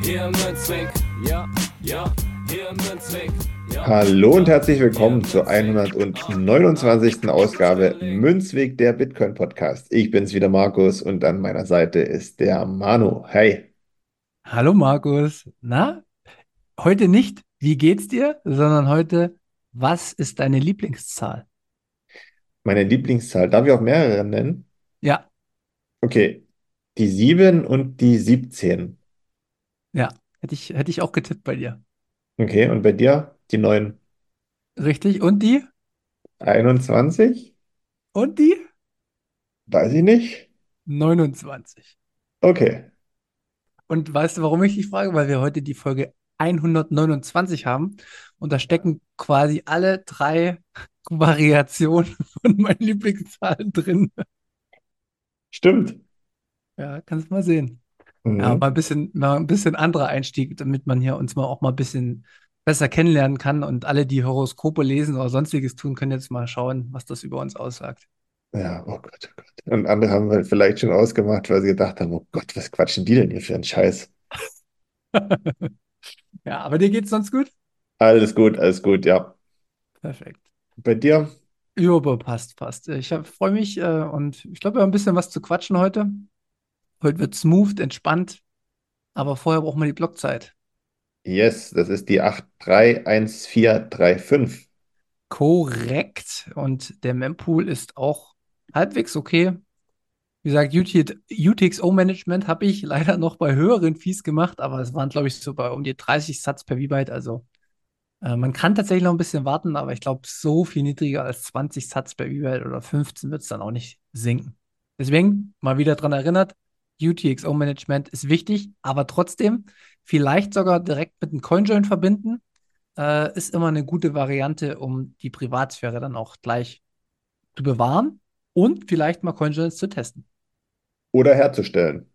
Hier im Münzweg, ja, ja, hier im Münzweg. Ja. Hallo und herzlich willkommen zur 129. Ausgabe Münzweg der Bitcoin Podcast. Ich bin's wieder Markus und an meiner Seite ist der Manu. Hey. Hallo Markus. Na, heute nicht, wie geht's dir, sondern heute, was ist deine Lieblingszahl? Meine Lieblingszahl, darf ich auch mehrere nennen? Ja, Okay, die 7 und die 17. hätte ich, hätte ich auch getippt bei dir. Okay, und bei dir die 9. Richtig? Und die? 21? Und die? Weiß ich nicht. 29. Okay, Und weißt du, warum ich dich frage? Weil wir heute die Folge 129 haben und da stecken quasi alle drei Variationen von meinen Lieblingszahlen drin. stimmt. Ja, kannst mal sehen. Mhm. Ja, mal ein bisschen, mal ein bisschen anderer Einstieg, damit man hier uns mal auch mal ein bisschen besser kennenlernen kann. Und alle, die Horoskope lesen oder sonstiges tun, können jetzt mal schauen, was das über uns aussagt. Ja, oh Gott, oh Gott. Und andere haben halt vielleicht schon ausgemacht, weil sie gedacht haben, oh Gott, was quatschen die denn hier für einen Scheiß? Ja, aber dir geht's sonst gut? Alles gut, alles gut, ja. Perfekt. Bei dir? Aber passt, passt. Ich freue mich äh, und ich glaube, wir haben ein bisschen was zu quatschen heute. Heute wird smooth, entspannt, aber vorher brauchen wir die Blockzeit. Yes, das ist die 831435. Korrekt. Und der Mempool ist auch halbwegs okay. Wie gesagt, UT UTXO-Management habe ich leider noch bei höheren Fees gemacht, aber es waren, glaube ich, so bei um die 30 Satz per V-Byte. Also äh, man kann tatsächlich noch ein bisschen warten, aber ich glaube, so viel niedriger als 20 Satz per V-Byte oder 15 wird es dann auch nicht sinken. Deswegen mal wieder dran erinnert, UTXO-Management ist wichtig, aber trotzdem vielleicht sogar direkt mit einem CoinJoin verbinden, äh, ist immer eine gute Variante, um die Privatsphäre dann auch gleich zu bewahren und vielleicht mal CoinJoins zu testen. Oder herzustellen.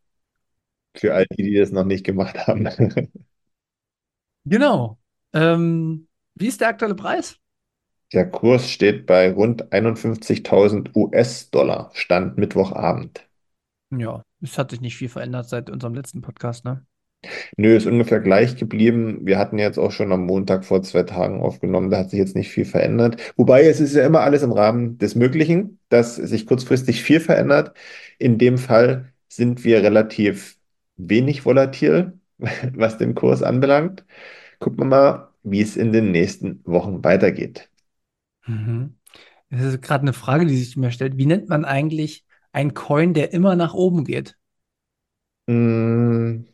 Für all die, die das noch nicht gemacht haben. Genau. Ähm, wie ist der aktuelle Preis? Der Kurs steht bei rund 51.000 US-Dollar, Stand Mittwochabend. Ja, es hat sich nicht viel verändert seit unserem letzten Podcast, ne? Nö, ist ungefähr gleich geblieben. Wir hatten jetzt auch schon am Montag vor zwei Tagen aufgenommen, da hat sich jetzt nicht viel verändert. Wobei es ist ja immer alles im Rahmen des Möglichen, dass sich kurzfristig viel verändert. In dem Fall sind wir relativ wenig volatil, was den Kurs anbelangt. Gucken wir mal, wie es in den nächsten Wochen weitergeht. Mhm. Das ist gerade eine Frage, die sich mir stellt. Wie nennt man eigentlich einen Coin, der immer nach oben geht? Mm,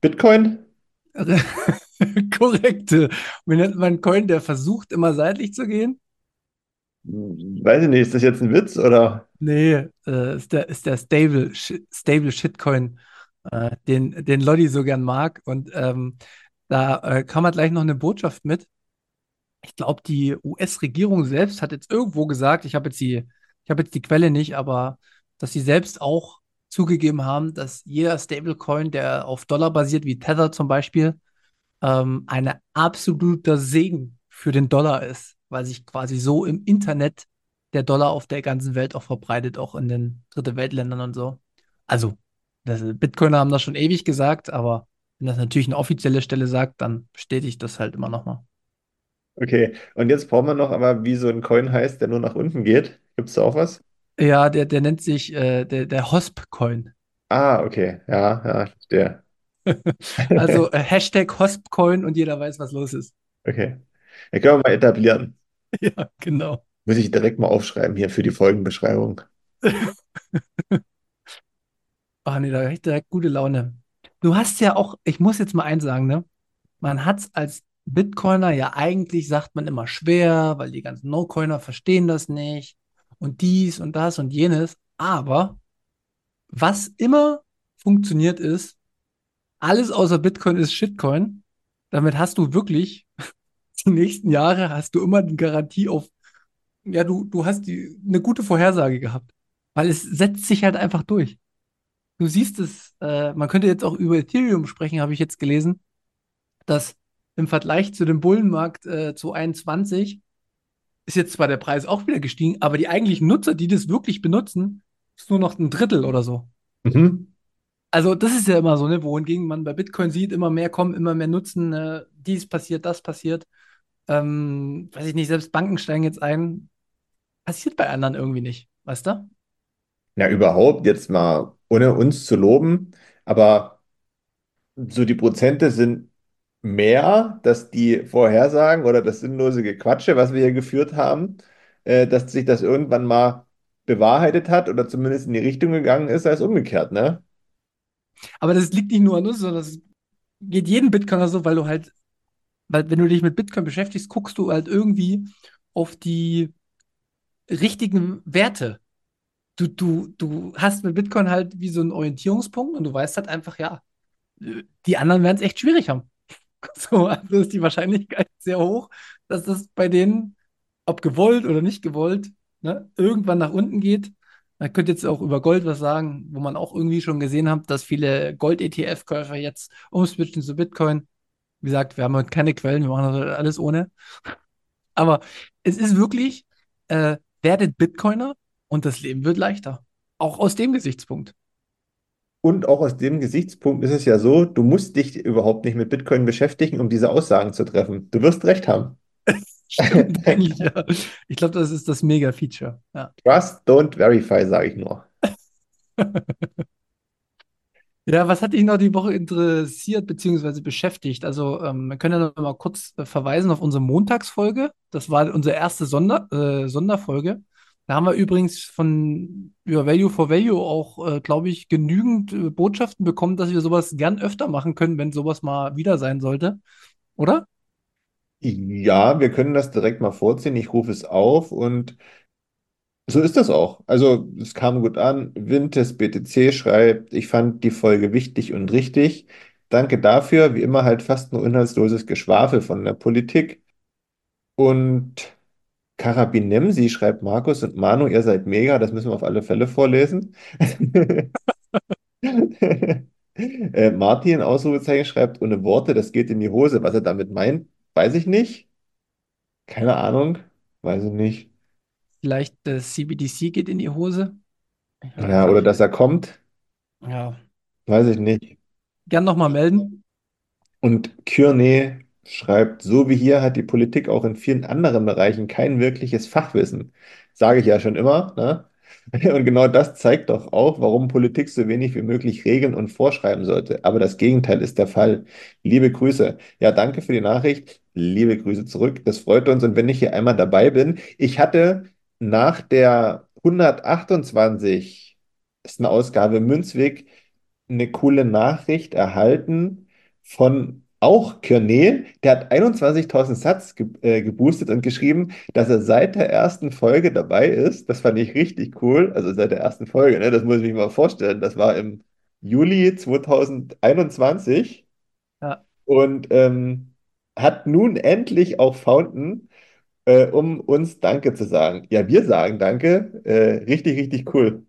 Bitcoin? Korrekte. Wie nennt man einen Coin, der versucht, immer seitlich zu gehen? Weiß ich nicht, ist das jetzt ein Witz oder? Nee, äh, ist der, ist der Stable, Stable Shitcoin, äh, den, den Lodi so gern mag. Und ähm, da äh, kam halt gleich noch eine Botschaft mit. Ich glaube, die US-Regierung selbst hat jetzt irgendwo gesagt, ich habe jetzt die, ich habe jetzt die Quelle nicht, aber dass sie selbst auch zugegeben haben, dass jeder Stablecoin, der auf Dollar basiert, wie Tether zum Beispiel, ähm, ein absoluter Segen für den Dollar ist, weil sich quasi so im Internet der Dollar auf der ganzen Welt auch verbreitet, auch in den Dritte Weltländern und so. Also, das, Bitcoiner haben das schon ewig gesagt, aber wenn das natürlich eine offizielle Stelle sagt, dann bestätigt das halt immer nochmal. Okay, und jetzt brauchen wir noch aber, wie so ein Coin heißt, der nur nach unten geht. Gibt es da auch was? Ja, der, der nennt sich äh, der, der Hosp-Coin. Ah, okay, ja, ja, der. Also äh, Hashtag Hosp-Coin und jeder weiß, was los ist. Okay. Den können wir mal etablieren. Ja, genau. Muss ich direkt mal aufschreiben hier für die Folgenbeschreibung. Ach nee, da habe ich direkt gute Laune. Du hast ja auch, ich muss jetzt mal eins sagen, ne? Man hat es als Bitcoiner ja eigentlich, sagt man immer schwer, weil die ganzen No-Coiner verstehen das nicht und dies und das und jenes. Aber was immer funktioniert ist, alles außer Bitcoin ist Shitcoin. Damit hast du wirklich die nächsten Jahre hast du immer die Garantie auf, ja, du, du hast die, eine gute Vorhersage gehabt. Weil es setzt sich halt einfach durch. Du siehst es, äh, man könnte jetzt auch über Ethereum sprechen, habe ich jetzt gelesen, dass im Vergleich zu dem Bullenmarkt äh, 2021 ist jetzt zwar der Preis auch wieder gestiegen, aber die eigentlichen Nutzer, die das wirklich benutzen, ist nur noch ein Drittel oder so. Mhm. Also das ist ja immer so, ne, wohingegen man bei Bitcoin sieht, immer mehr kommen, immer mehr nutzen, äh, dies passiert, das passiert. Ähm, weiß ich nicht, selbst Banken steigen jetzt ein. Passiert bei anderen irgendwie nicht, weißt du? Ja, überhaupt jetzt mal, ohne uns zu loben, aber so die Prozente sind mehr, dass die Vorhersagen oder das sinnlose Gequatsche, was wir hier geführt haben, äh, dass sich das irgendwann mal bewahrheitet hat oder zumindest in die Richtung gegangen ist, als umgekehrt, ne? Aber das liegt nicht nur an uns, sondern das geht jedem Bitcoiner so, weil du halt, weil wenn du dich mit Bitcoin beschäftigst, guckst du halt irgendwie auf die richtigen Werte. Du, du, du hast mit Bitcoin halt wie so einen Orientierungspunkt und du weißt halt einfach, ja, die anderen werden es echt schwierig haben. So, also ist die Wahrscheinlichkeit sehr hoch, dass das bei denen, ob gewollt oder nicht gewollt, ne, irgendwann nach unten geht. Man könnte jetzt auch über Gold was sagen, wo man auch irgendwie schon gesehen hat, dass viele Gold-ETF-Käufer jetzt umswitchen zu Bitcoin. Wie gesagt, wir haben heute keine Quellen, wir machen das alles ohne. Aber es ist wirklich, äh, werdet Bitcoiner und das Leben wird leichter. Auch aus dem Gesichtspunkt. Und auch aus dem Gesichtspunkt ist es ja so, du musst dich überhaupt nicht mit Bitcoin beschäftigen, um diese Aussagen zu treffen. Du wirst recht haben. Stimmt eigentlich, ja. Ich glaube, das ist das Mega-Feature. Ja. Trust, don't verify, sage ich nur. Ja, was hat dich noch die Woche interessiert bzw. beschäftigt? Also, ähm, wir können ja noch mal kurz äh, verweisen auf unsere Montagsfolge. Das war unsere erste Sonder, äh, Sonderfolge. Da haben wir übrigens von über Value for Value auch, äh, glaube ich, genügend äh, Botschaften bekommen, dass wir sowas gern öfter machen können, wenn sowas mal wieder sein sollte. Oder? Ja, wir können das direkt mal vorziehen. Ich rufe es auf und so ist das auch. Also es kam gut an. Wintes BTC schreibt, ich fand die Folge wichtig und richtig. Danke dafür. Wie immer halt fast nur inhaltsloses Geschwafel von der Politik. Und Karabinemsi schreibt Markus und Manu, ihr seid mega, das müssen wir auf alle Fälle vorlesen. Äh, Martin, Ausrufezeichen, schreibt ohne Worte, das geht in die Hose. Was er damit meint, weiß ich nicht. Keine Ahnung, weiß ich nicht. Vielleicht das CBDC geht in die Hose. Ja, oder dass er kommt, Ja. weiß ich nicht. Gern nochmal melden. Und Kearney schreibt, so wie hier hat die Politik auch in vielen anderen Bereichen kein wirkliches Fachwissen. Sage ich ja schon immer, ne? Und genau das zeigt doch auch, warum Politik so wenig wie möglich regeln und vorschreiben sollte. Aber das Gegenteil ist der Fall. Liebe Grüße. Ja, danke für die Nachricht. Liebe Grüße zurück. Das freut uns. Und wenn ich hier einmal dabei bin, ich hatte nach der 128. Ausgabe Münzweg eine coole Nachricht erhalten von auch Kearney. Der hat 21.000 Satz ge äh, geboostet und geschrieben, dass er seit der ersten Folge dabei ist. Das fand ich richtig cool. Also seit der ersten Folge, ne? Das muss ich mir mal vorstellen. Das war im Juli 2021 Ja, und ähm, hat nun endlich auch Fountain, äh, um uns Danke zu sagen. Ja, wir sagen Danke. Äh, richtig, richtig cool.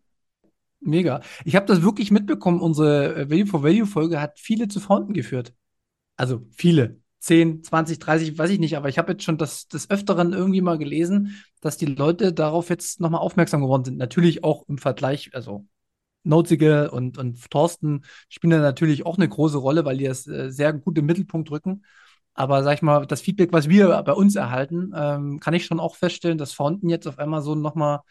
mega. Ich habe das wirklich mitbekommen. Unsere äh, Value for Value Folge hat viele zu Fountain geführt. Also viele. 10, 20, 30, weiß ich nicht, aber ich habe jetzt schon das des Öfteren irgendwie mal gelesen, dass die Leute darauf jetzt nochmal aufmerksam geworden sind. Natürlich auch im Vergleich, also Notzige und, und Thorsten spielen da natürlich auch eine große Rolle, weil die das äh, sehr gut im Mittelpunkt rücken. Aber sag ich mal, das Feedback, was wir bei uns erhalten, ähm, kann ich schon auch feststellen, dass Fountain jetzt auf einmal so nochmal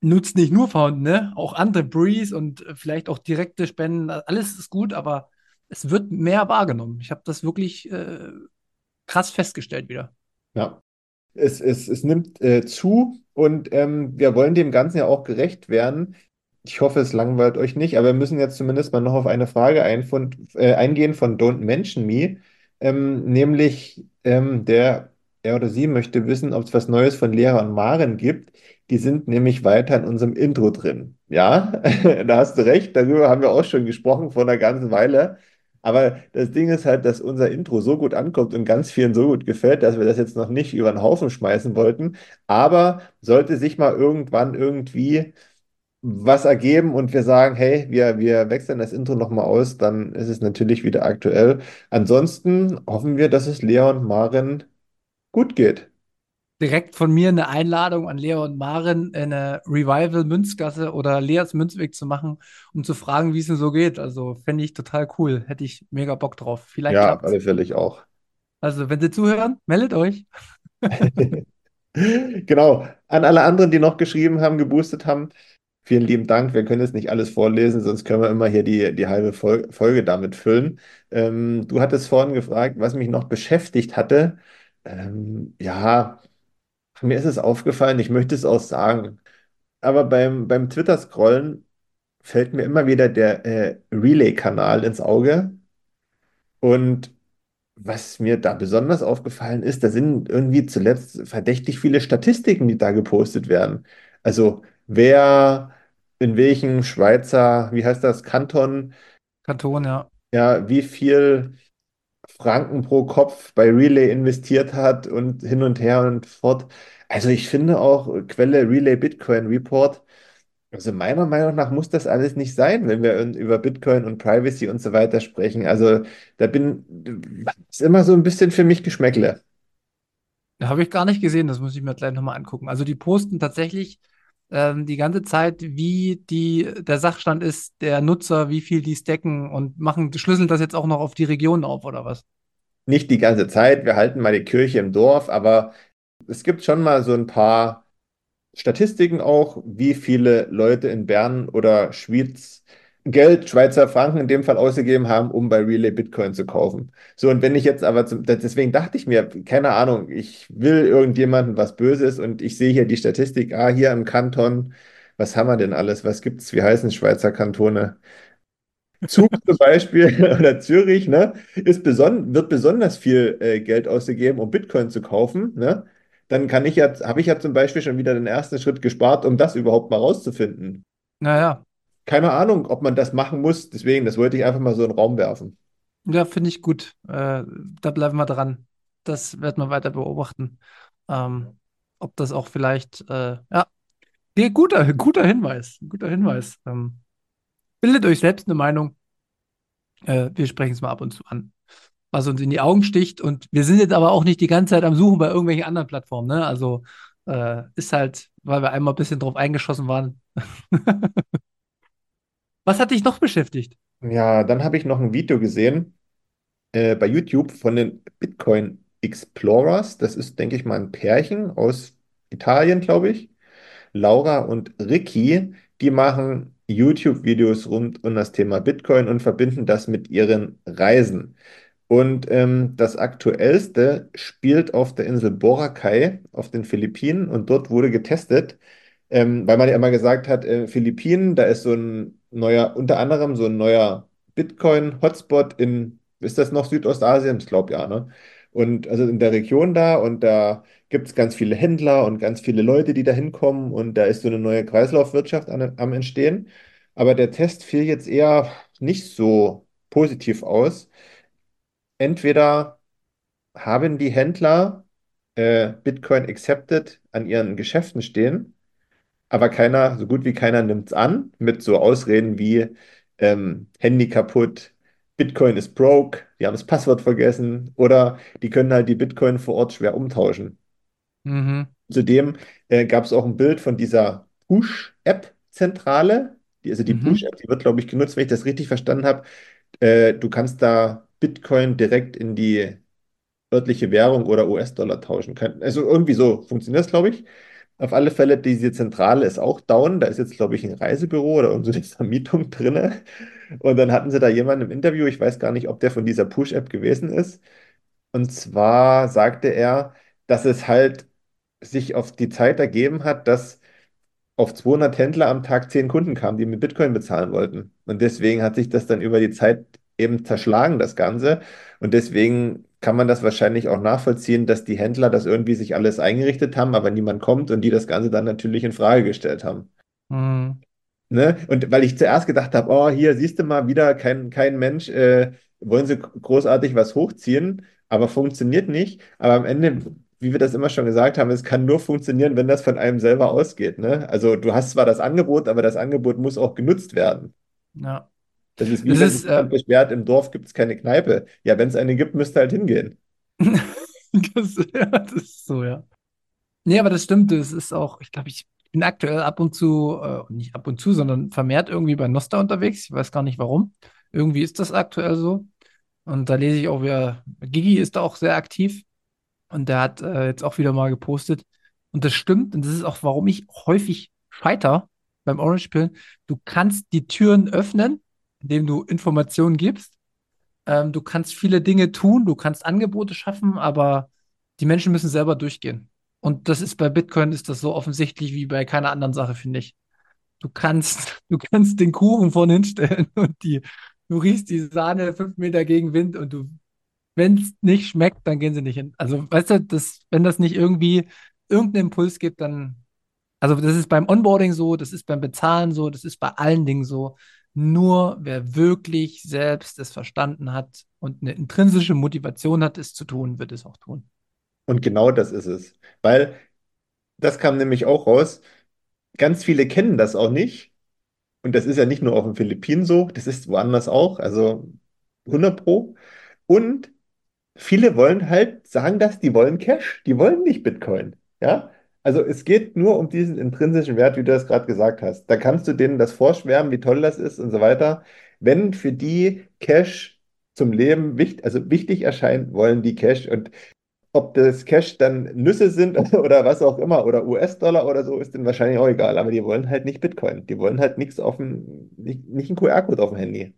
nutzt nicht nur Fountain, ne? Auch andere Breeze und äh, vielleicht auch direkte Spenden, alles ist gut, aber es wird mehr wahrgenommen. Ich habe das wirklich äh, krass festgestellt wieder. Ja. Es, es, es nimmt äh, zu und ähm, wir wollen dem Ganzen ja auch gerecht werden. Ich hoffe, es langweilt euch nicht, aber wir müssen jetzt zumindest mal noch auf eine Frage einfund, äh, eingehen von Don't Mention Me, ähm, nämlich ähm, der, er oder sie möchte wissen, ob es was Neues von Lehrer und Maren gibt. Die sind nämlich weiter in unserem Intro drin. Ja, da hast du recht, darüber haben wir auch schon gesprochen vor einer ganzen Weile. Aber das Ding ist halt, dass unser Intro so gut ankommt und ganz vielen so gut gefällt, dass wir das jetzt noch nicht über den Haufen schmeißen wollten. Aber sollte sich mal irgendwann irgendwie was ergeben und wir sagen, hey, wir, wir wechseln das Intro nochmal aus, dann ist es natürlich wieder aktuell. Ansonsten hoffen wir, dass es Leon und Maren gut geht. Direkt von mir eine Einladung an Lea und Maren, eine Revival Münzgasse oder Leas Münzweg zu machen, um zu fragen, wie es denn so geht. Also fände ich total cool. Hätte ich mega Bock drauf. Vielleicht Ja, klappt's. alle fällig auch. Also, wenn Sie zuhören, meldet euch. Genau. An alle anderen, die noch geschrieben haben, geboostet haben, vielen lieben Dank. Wir können jetzt nicht alles vorlesen, sonst können wir immer hier die, die halbe Fol Folge damit füllen. Ähm, du hattest vorhin gefragt, was mich noch beschäftigt hatte. Ähm, ja, mir ist es aufgefallen, ich möchte es auch sagen, aber beim, beim Twitter-Scrollen fällt mir immer wieder der äh, Relay-Kanal ins Auge. Und Was mir da besonders aufgefallen ist, da sind irgendwie zuletzt verdächtig viele Statistiken, die da gepostet werden. Also wer in welchem Schweizer, wie heißt das, Kanton, Kanton, ja. ja, wie viel Franken pro Kopf bei Relay investiert hat und hin und her und fort. Also ich finde auch Quelle Relay Bitcoin Report. Also meiner Meinung nach muss das alles nicht sein, wenn wir über Bitcoin und Privacy und so weiter sprechen. Also da bin, ist immer so ein bisschen für mich Geschmäckle. Habe ich gar nicht gesehen, das muss ich mir gleich nochmal angucken. Also die posten tatsächlich ähm, die ganze Zeit, wie die, der Sachstand ist, der Nutzer, wie viel die stacken und machen, schlüsseln das jetzt auch noch auf die Region auf, oder was? Nicht die ganze Zeit, wir halten mal die Kirche im Dorf, aber es gibt schon mal so ein paar Statistiken auch, wie viele Leute in Bern oder Schwyz Geld, Schweizer Franken in dem Fall ausgegeben haben, um bei Relay Bitcoin zu kaufen. So, und wenn ich jetzt aber zum, deswegen dachte ich mir, keine Ahnung, ich will irgendjemandem was Böses und ich sehe hier die Statistik, ah, hier im Kanton, was haben wir denn alles? Was gibt's? Wie heißen Schweizer Kantone? Zug zum Beispiel oder Zürich, ne, ist beson wird besonders viel äh, Geld ausgegeben, um Bitcoin zu kaufen, ne? Dann kann ich jetzt, habe ich ja zum Beispiel schon wieder den ersten Schritt gespart, um das überhaupt mal rauszufinden. Naja, Keine Ahnung, ob man das machen muss, deswegen, das wollte ich einfach mal so in den Raum werfen. ja, finde ich gut. Äh, da bleiben wir dran. Das werden wir weiter beobachten. Ähm, ob das auch vielleicht, äh, ja, guter, guter Hinweis, guter Hinweis. Ähm, bildet euch selbst eine Meinung. Äh, wir sprechen es mal ab und zu an, was uns in die Augen sticht. Und wir sind jetzt aber auch nicht die ganze Zeit am Suchen bei irgendwelchen anderen Plattformen. Ne? Also äh, ist halt, weil wir einmal ein bisschen drauf eingeschossen waren. Was hat dich noch beschäftigt? Ja, dann habe ich noch ein Video gesehen äh, bei YouTube von den Bitcoin Explorers. Das ist, denke ich mal, ein Pärchen aus Italien, glaube ich. Laura und Ricky, die machen YouTube-Videos rund um das Thema Bitcoin und verbinden das mit ihren Reisen. Und ähm, das aktuellste spielt auf der Insel Boracay auf den Philippinen und dort wurde getestet, ähm, weil man ja immer gesagt hat, äh, Philippinen, da ist so ein neuer, unter anderem so ein neuer Bitcoin-Hotspot in, ist das noch Südostasien? Ich glaube ja, ne? Und also in der Region da und da gibt es ganz viele Händler und ganz viele Leute, die da hinkommen und da ist so eine neue Kreislaufwirtschaft an, am Entstehen. Aber der Test fiel jetzt eher nicht so positiv aus. Entweder haben die Händler äh, Bitcoin Accepted an ihren Geschäften stehen, aber keiner, so gut wie keiner nimmt es an, mit so Ausreden wie ähm, Handy kaputt, Bitcoin ist broke, die haben das Passwort vergessen oder die können halt die Bitcoin vor Ort schwer umtauschen. Mhm. Zudem äh, gab es auch ein Bild von dieser Push-App-Zentrale. Die, also die Mhm. Push-App, die wird, glaube ich, genutzt, wenn ich das richtig verstanden habe. Äh, du kannst da Bitcoin direkt in die örtliche Währung oder US-Dollar tauschen können. Also irgendwie so funktioniert das, glaube ich. Auf alle Fälle, diese Zentrale ist auch down. Da ist jetzt, glaube ich, ein Reisebüro oder irgend so Vermietung drin. Und dann hatten sie da jemanden im Interview, ich weiß gar nicht, ob der von dieser Push-App gewesen ist. Und zwar sagte er, dass es halt sich auf die Zeit ergeben hat, dass auf 200 Händler am Tag 10 Kunden kamen, die mit Bitcoin bezahlen wollten. Und deswegen hat sich das dann über die Zeit eben zerschlagen, das Ganze. Und deswegen kann man das wahrscheinlich auch nachvollziehen, dass die Händler das irgendwie sich alles eingerichtet haben, aber niemand kommt und die das Ganze dann natürlich in Frage gestellt haben. Mhm. Ne? Und weil ich zuerst gedacht habe, oh, hier siehst du mal wieder kein, kein Mensch, äh, wollen sie großartig was hochziehen, aber funktioniert nicht. Aber am Ende, wie wir das immer schon gesagt haben, es kann nur funktionieren, wenn das von einem selber ausgeht. Ne? Also du hast zwar das Angebot, aber das Angebot muss auch genutzt werden. Ja. Das ist wie Das wenn ist, äh, beschwert, im Dorf gibt es keine Kneipe. Ja, wenn es eine gibt, müsst ihr halt hingehen. das, ja, das ist so, ja. Nee, aber das stimmt. Das ist auch, ich glaube, ich bin aktuell ab und zu, äh, nicht ab und zu, sondern vermehrt irgendwie bei Nosta unterwegs. Ich weiß gar nicht warum. Irgendwie ist das aktuell so. Und da lese ich auch wieder, Gigi ist da auch sehr aktiv und der hat äh, jetzt auch wieder mal gepostet. Und das stimmt. Und das ist auch, warum ich häufig scheiter beim Orange Pill. Du kannst die Türen öffnen, indem du Informationen gibst. Ähm, du kannst viele Dinge tun, du kannst Angebote schaffen, aber die Menschen müssen selber durchgehen. Und das ist bei Bitcoin ist das so offensichtlich wie bei keiner anderen Sache, finde ich. Du kannst, du kannst den Kuchen vorne hinstellen und die, du riechst die Sahne fünf Meter gegen Wind und du, wenn es nicht schmeckt, dann gehen sie nicht hin. Also, weißt du, das, wenn das nicht irgendwie irgendeinen Impuls gibt, dann, also das ist beim Onboarding so, das ist beim Bezahlen so, das ist bei allen Dingen so. Nur wer wirklich selbst es verstanden hat und eine intrinsische Motivation hat, es zu tun, wird es auch tun. Und genau das ist es. Weil das kam nämlich auch raus. Ganz viele kennen das auch nicht. Und das ist ja nicht nur auf den Philippinen so, das ist woanders auch, also 100 Pro. Und viele wollen halt sagen das, die wollen Cash, die wollen nicht Bitcoin. Ja? Also es geht nur um diesen intrinsischen Wert, wie du das gerade gesagt hast. Da kannst du denen das vorschwärmen, wie toll das ist und so weiter. Wenn für die Cash zum Leben wichtig, also wichtig erscheint, wollen die Cash. Und ob das Cash dann Nüsse sind oder was auch immer oder US-Dollar oder so, ist denen wahrscheinlich auch egal. Aber die wollen halt nicht Bitcoin. Die wollen halt nichts auf dem, nicht, nicht einen QR-Code auf dem Handy.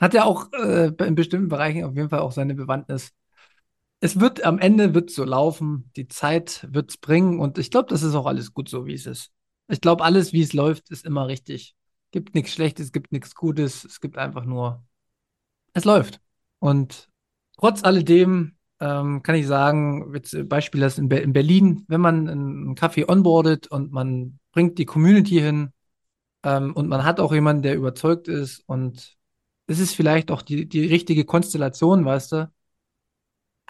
Hat ja auch äh, in bestimmten Bereichen auf jeden Fall auch seine Bewandtnis. Es wird am Ende wird so laufen, die Zeit wird es bringen und ich glaube, das ist auch alles gut so, wie es ist. Ich glaube, alles, wie es läuft, ist immer richtig. Gibt nichts Schlechtes, gibt nichts Gutes, es gibt einfach nur, es läuft. Und trotz alledem ähm, kann ich sagen, jetzt äh, Beispiel das in, Be in Berlin, wenn man einen Kaffee onboardet und man bringt die Community hin ähm, und man hat auch jemanden, der überzeugt ist und es ist vielleicht auch die, die richtige Konstellation, weißt du,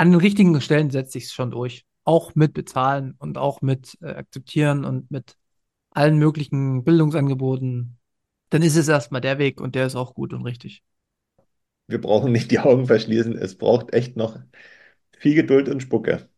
an den richtigen Stellen setzt sich es schon durch. Auch mit bezahlen und auch mit äh, akzeptieren und mit allen möglichen Bildungsangeboten. Dann ist es erstmal der Weg und der ist auch gut und richtig. Wir brauchen nicht die Augen verschließen. Es braucht echt noch viel Geduld und Spucke.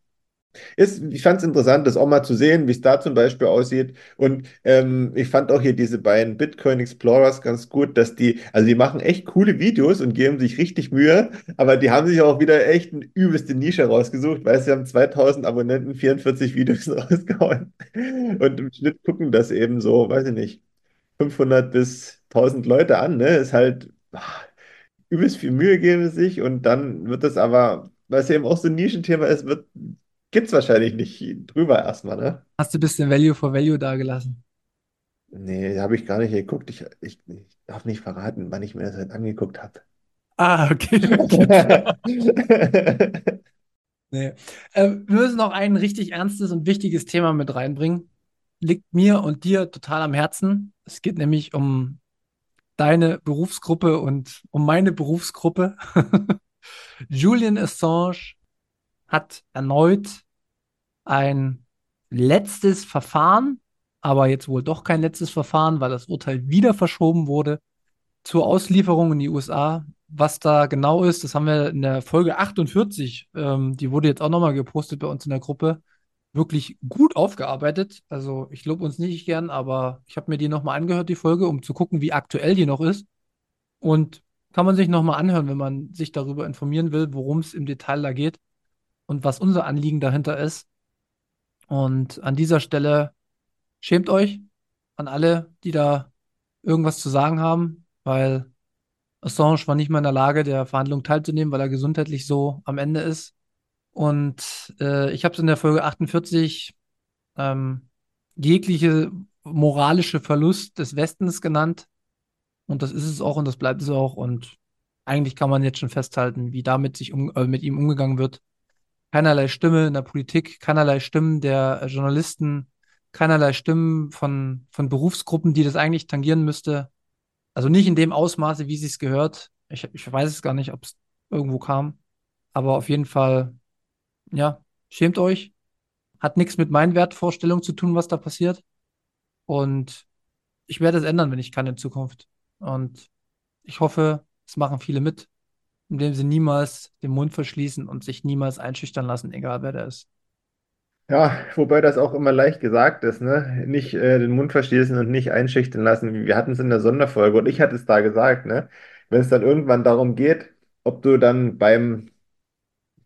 Ist, ich fand es interessant, das auch mal zu sehen, wie es da zum Beispiel aussieht. Und ähm, ich fand auch hier diese beiden Bitcoin Explorers ganz gut, dass die, also die machen echt coole Videos und geben sich richtig Mühe, aber die haben sich auch wieder echt eine übelste Nische rausgesucht, weil sie haben 2000 Abonnenten, 44 Videos rausgehauen. Und im Schnitt gucken das eben so, weiß ich nicht, 500 bis 1000 Leute an, ne? Ist halt ah, übelst viel Mühe geben sie sich und dann wird das aber, weil es eben auch so ein Nischenthema ist, wird Gibt es wahrscheinlich nicht drüber erstmal, ne? Hast du ein bisschen Value for Value dagelassen? Nee, habe ich gar nicht geguckt. Ich, ich, ich darf nicht verraten, wann ich mir das halt angeguckt habe. Ah, okay. okay. nee. Äh, wir müssen noch ein richtig ernstes und wichtiges Thema mit reinbringen. Liegt mir und dir total am Herzen. Es geht nämlich um deine Berufsgruppe und um meine Berufsgruppe. Julian Assange hat erneut ein letztes Verfahren, aber jetzt wohl doch kein letztes Verfahren, weil das Urteil wieder verschoben wurde zur Auslieferung in die USA. Was da genau ist, das haben wir in der Folge 48, ähm, die wurde jetzt auch nochmal gepostet bei uns in der Gruppe, wirklich gut aufgearbeitet. Also ich lobe uns nicht gern, aber ich habe mir die nochmal angehört, die Folge, um zu gucken, wie aktuell die noch ist. Und kann man sich nochmal anhören, wenn man sich darüber informieren will, worum es im Detail da geht und was unser Anliegen dahinter ist. Und an dieser Stelle schämt euch an alle, die da irgendwas zu sagen haben, weil Assange war nicht mehr in der Lage, der Verhandlung teilzunehmen, weil er gesundheitlich so am Ende ist. Und äh, ich habe es in der Folge 48 ähm, jegliche moralische Verlust des Westens genannt. Und das ist es auch und das bleibt es auch. Und eigentlich kann man jetzt schon festhalten, wie damit sich um, äh, mit ihm umgegangen wird keinerlei Stimme in der Politik, keinerlei Stimmen der Journalisten, keinerlei Stimmen von, von Berufsgruppen, die das eigentlich tangieren müsste. Also nicht in dem Ausmaße, wie sie es gehört. Ich, ich weiß es gar nicht, ob es irgendwo kam. Aber auf jeden Fall, ja, schämt euch. Hat nichts mit meinen Wertvorstellungen zu tun, was da passiert. Und ich werde es ändern, wenn ich kann in Zukunft. Und ich hoffe, es machen viele mit, indem sie niemals den Mund verschließen und sich niemals einschüchtern lassen, egal wer der ist. Ja, wobei das auch immer leicht gesagt ist, ne? Nicht äh, den Mund verschließen und nicht einschüchtern lassen. Wir hatten es in der Sonderfolge und ich hatte es da gesagt, ne? Wenn es dann irgendwann darum geht, ob du dann beim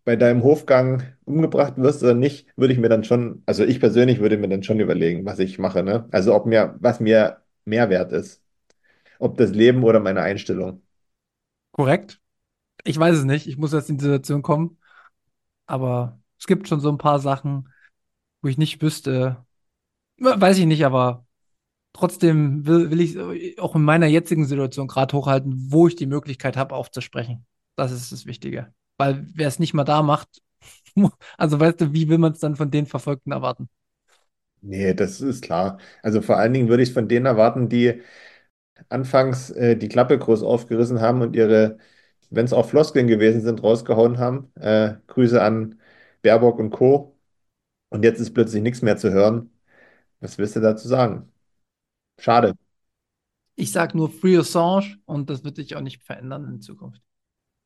bei deinem Hofgang umgebracht wirst oder nicht, würde ich mir dann schon, also ich persönlich würde mir dann schon überlegen, was ich mache, ne? Also ob mir, was mir mehr wert ist. Ob das Leben oder meine Einstellung. Korrekt? Ich weiß es nicht. Ich muss jetzt in die Situation kommen. Aber es gibt schon so ein paar Sachen, wo ich nicht wüsste. Weiß ich nicht, aber trotzdem will, will ich auch in meiner jetzigen Situation gerade hochhalten, wo ich die Möglichkeit habe, aufzusprechen. Das ist das Wichtige. Weil wer es nicht mal da macht, also weißt du, wie will man es dann von den Verfolgten erwarten? Nee, das ist klar. Also vor allen Dingen würde ich es von denen erwarten, die anfangs äh, die Klappe groß aufgerissen haben und ihre, wenn es auch Floskeln gewesen sind, rausgehauen haben. Äh, Grüße an Baerbock und Co. Und jetzt ist plötzlich nichts mehr zu hören. Was willst du dazu sagen? Schade. Ich sage nur Free Assange und das wird sich auch nicht verändern in Zukunft.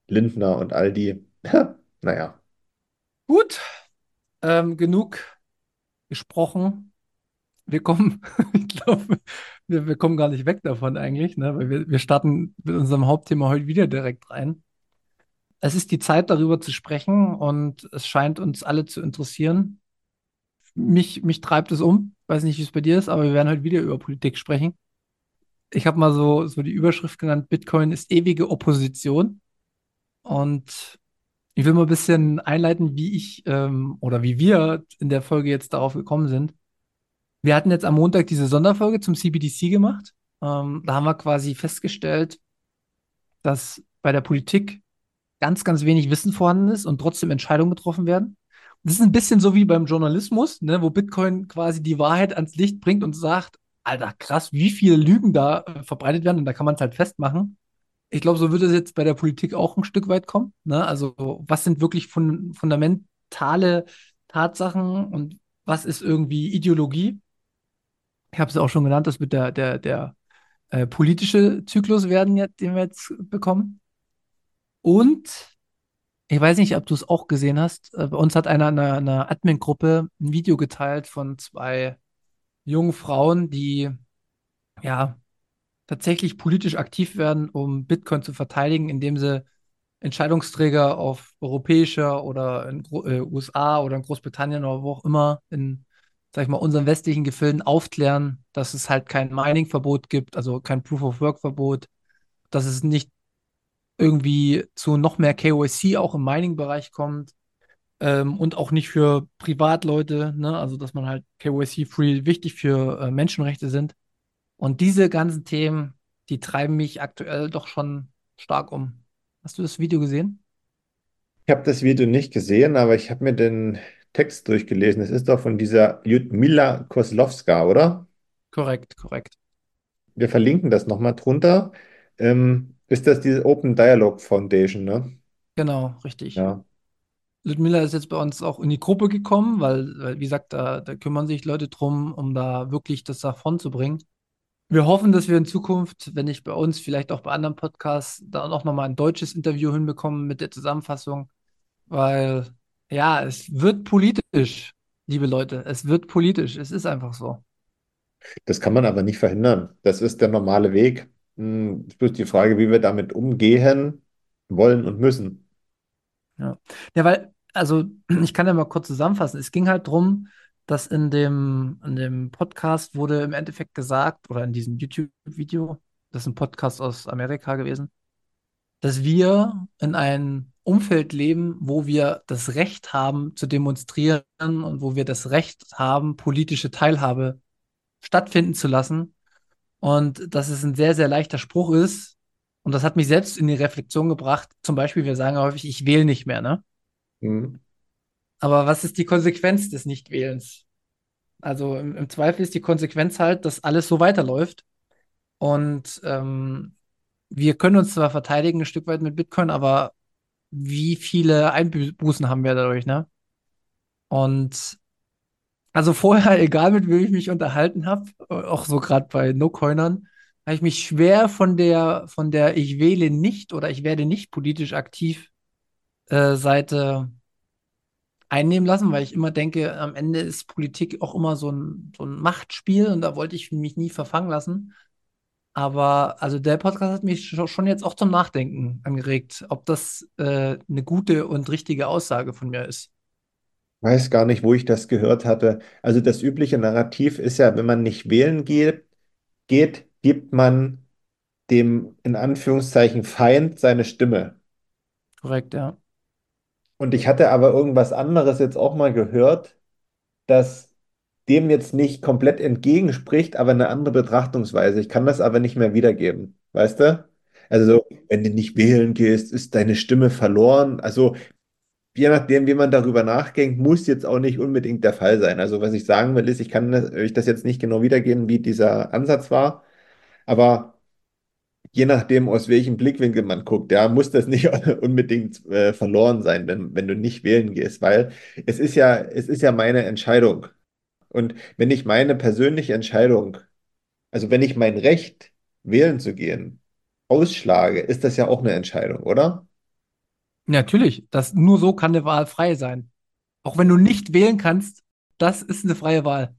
Lindner und all die. Naja. Gut, ähm, genug gesprochen. Wir kommen, ich glaube, wir, wir kommen gar nicht weg davon eigentlich, ne? weil wir, wir starten mit unserem Hauptthema heute wieder direkt rein. Es ist die Zeit, darüber zu sprechen und es scheint uns alle zu interessieren. Mich, mich treibt es um. Weiß nicht, wie es bei dir ist, aber wir werden heute wieder über Politik sprechen. Ich habe mal so, so die Überschrift genannt, Bitcoin ist ewige Opposition. Und ich will mal ein bisschen einleiten, wie ich ähm, oder wie wir in der Folge jetzt darauf gekommen sind. Wir hatten jetzt am Montag diese Sonderfolge zum CBDC gemacht. Ähm, da haben wir quasi festgestellt, dass bei der Politik ganz, ganz wenig Wissen vorhanden ist und trotzdem Entscheidungen getroffen werden. Das ist ein bisschen so wie beim Journalismus, ne, wo Bitcoin quasi die Wahrheit ans Licht bringt und sagt, Alter, krass, wie viele Lügen da äh, verbreitet werden und da kann man es halt festmachen. Ich glaube, so würde es jetzt bei der Politik auch ein Stück weit kommen. Ne? Also, was sind wirklich fun fundamentale Tatsachen und was ist irgendwie Ideologie? Ich habe es auch schon genannt, das wird der, der, der äh, politische Zyklus werden, den wir jetzt bekommen. Und ich weiß nicht, ob du es auch gesehen hast. Äh, bei uns hat einer in einer, einer Admin-Gruppe ein Video geteilt von zwei jungen Frauen, die ja tatsächlich politisch aktiv werden, um Bitcoin zu verteidigen, indem sie Entscheidungsträger auf europäischer oder in Gro äh, USA oder in Großbritannien oder wo auch immer in, sag ich mal, unseren westlichen Gefilden aufklären, dass es halt kein Mining-Verbot gibt, also kein Proof-of-Work-Verbot, dass es nicht irgendwie zu noch mehr KYC auch im Mining-Bereich kommt ähm, und auch nicht für Privatleute, ne? also dass man halt KYC-free wichtig für äh, Menschenrechte sind. Und diese ganzen Themen, die treiben mich aktuell doch schon stark um. Hast du das Video gesehen? Ich habe das Video nicht gesehen, aber ich habe mir den Text durchgelesen. Es ist doch von dieser Ljudmila Koslowska, oder? Korrekt, korrekt. Wir verlinken das nochmal drunter. Ähm, ist das diese Open Dialogue Foundation, ne? Genau, richtig. Ja. Ludmilla ist jetzt bei uns auch in die Gruppe gekommen, weil, weil wie gesagt, da, da kümmern sich Leute drum, um da wirklich das davon zu bringen. Wir hoffen, dass wir in Zukunft, wenn nicht bei uns, vielleicht auch bei anderen Podcasts, da auch nochmal ein deutsches Interview hinbekommen mit der Zusammenfassung, weil ja, es wird politisch, liebe Leute, es wird politisch, es ist einfach so. Das kann man aber nicht verhindern. Das ist der normale Weg. Hm, es ist bloß die Frage, wie wir damit umgehen wollen und müssen. Ja, ja weil, also ich kann ja mal kurz zusammenfassen. Es ging halt darum, dass in dem, in dem Podcast wurde im Endeffekt gesagt, oder in diesem YouTube-Video, das ist ein Podcast aus Amerika gewesen, dass wir in einem Umfeld leben, wo wir das Recht haben zu demonstrieren und wo wir das Recht haben, politische Teilhabe stattfinden zu lassen. Und dass es ein sehr, sehr leichter Spruch ist. Und das hat mich selbst in die Reflexion gebracht. Zum Beispiel, wir sagen häufig, ich wähle nicht mehr, ne? Mhm. Aber was ist die Konsequenz des Nichtwählens? Also im, im, Zweifel ist die Konsequenz halt, dass alles so weiterläuft. Und ähm, wir können uns zwar verteidigen ein Stück weit mit Bitcoin, aber wie viele Einbußen haben wir dadurch, ne? Und also vorher, egal mit wem ich mich unterhalten habe, auch so gerade bei No-Coinern, habe ich mich schwer von der, von der ich wähle nicht oder ich werde nicht politisch aktiv äh, Seite einnehmen lassen, weil ich immer denke, am Ende ist Politik auch immer so ein, so ein Machtspiel und da wollte ich mich nie verfangen lassen. Aber also der Podcast hat mich schon jetzt auch zum Nachdenken angeregt, ob das äh, eine gute und richtige Aussage von mir ist. Weiß gar nicht, wo ich das gehört hatte. Also das übliche Narrativ ist ja, wenn man nicht wählen geht, geht, gibt man dem in Anführungszeichen Feind seine Stimme. Korrekt, ja. Und ich hatte aber irgendwas anderes jetzt auch mal gehört, das dem jetzt nicht komplett entgegenspricht, aber eine andere Betrachtungsweise. Ich kann das aber nicht mehr wiedergeben, weißt du? Also, so, wenn du nicht wählen gehst, ist deine Stimme verloren. Also, je nachdem, wie man darüber nachdenkt, muss jetzt auch nicht unbedingt der Fall sein. Also, was ich sagen will, ist, ich kann euch das jetzt nicht genau wiedergeben, wie dieser Ansatz war, aber je nachdem, aus welchem Blickwinkel man guckt, ja, muss das nicht unbedingt äh, verloren sein, wenn, wenn du nicht wählen gehst, weil es ist ja, es ist ja meine Entscheidung. Und wenn ich meine persönliche Entscheidung, also wenn ich mein Recht, wählen zu gehen, ausschlage, ist das ja auch eine Entscheidung, oder? Natürlich, das, nur so kann eine Wahl frei sein. Auch wenn du nicht wählen kannst, das ist eine freie Wahl.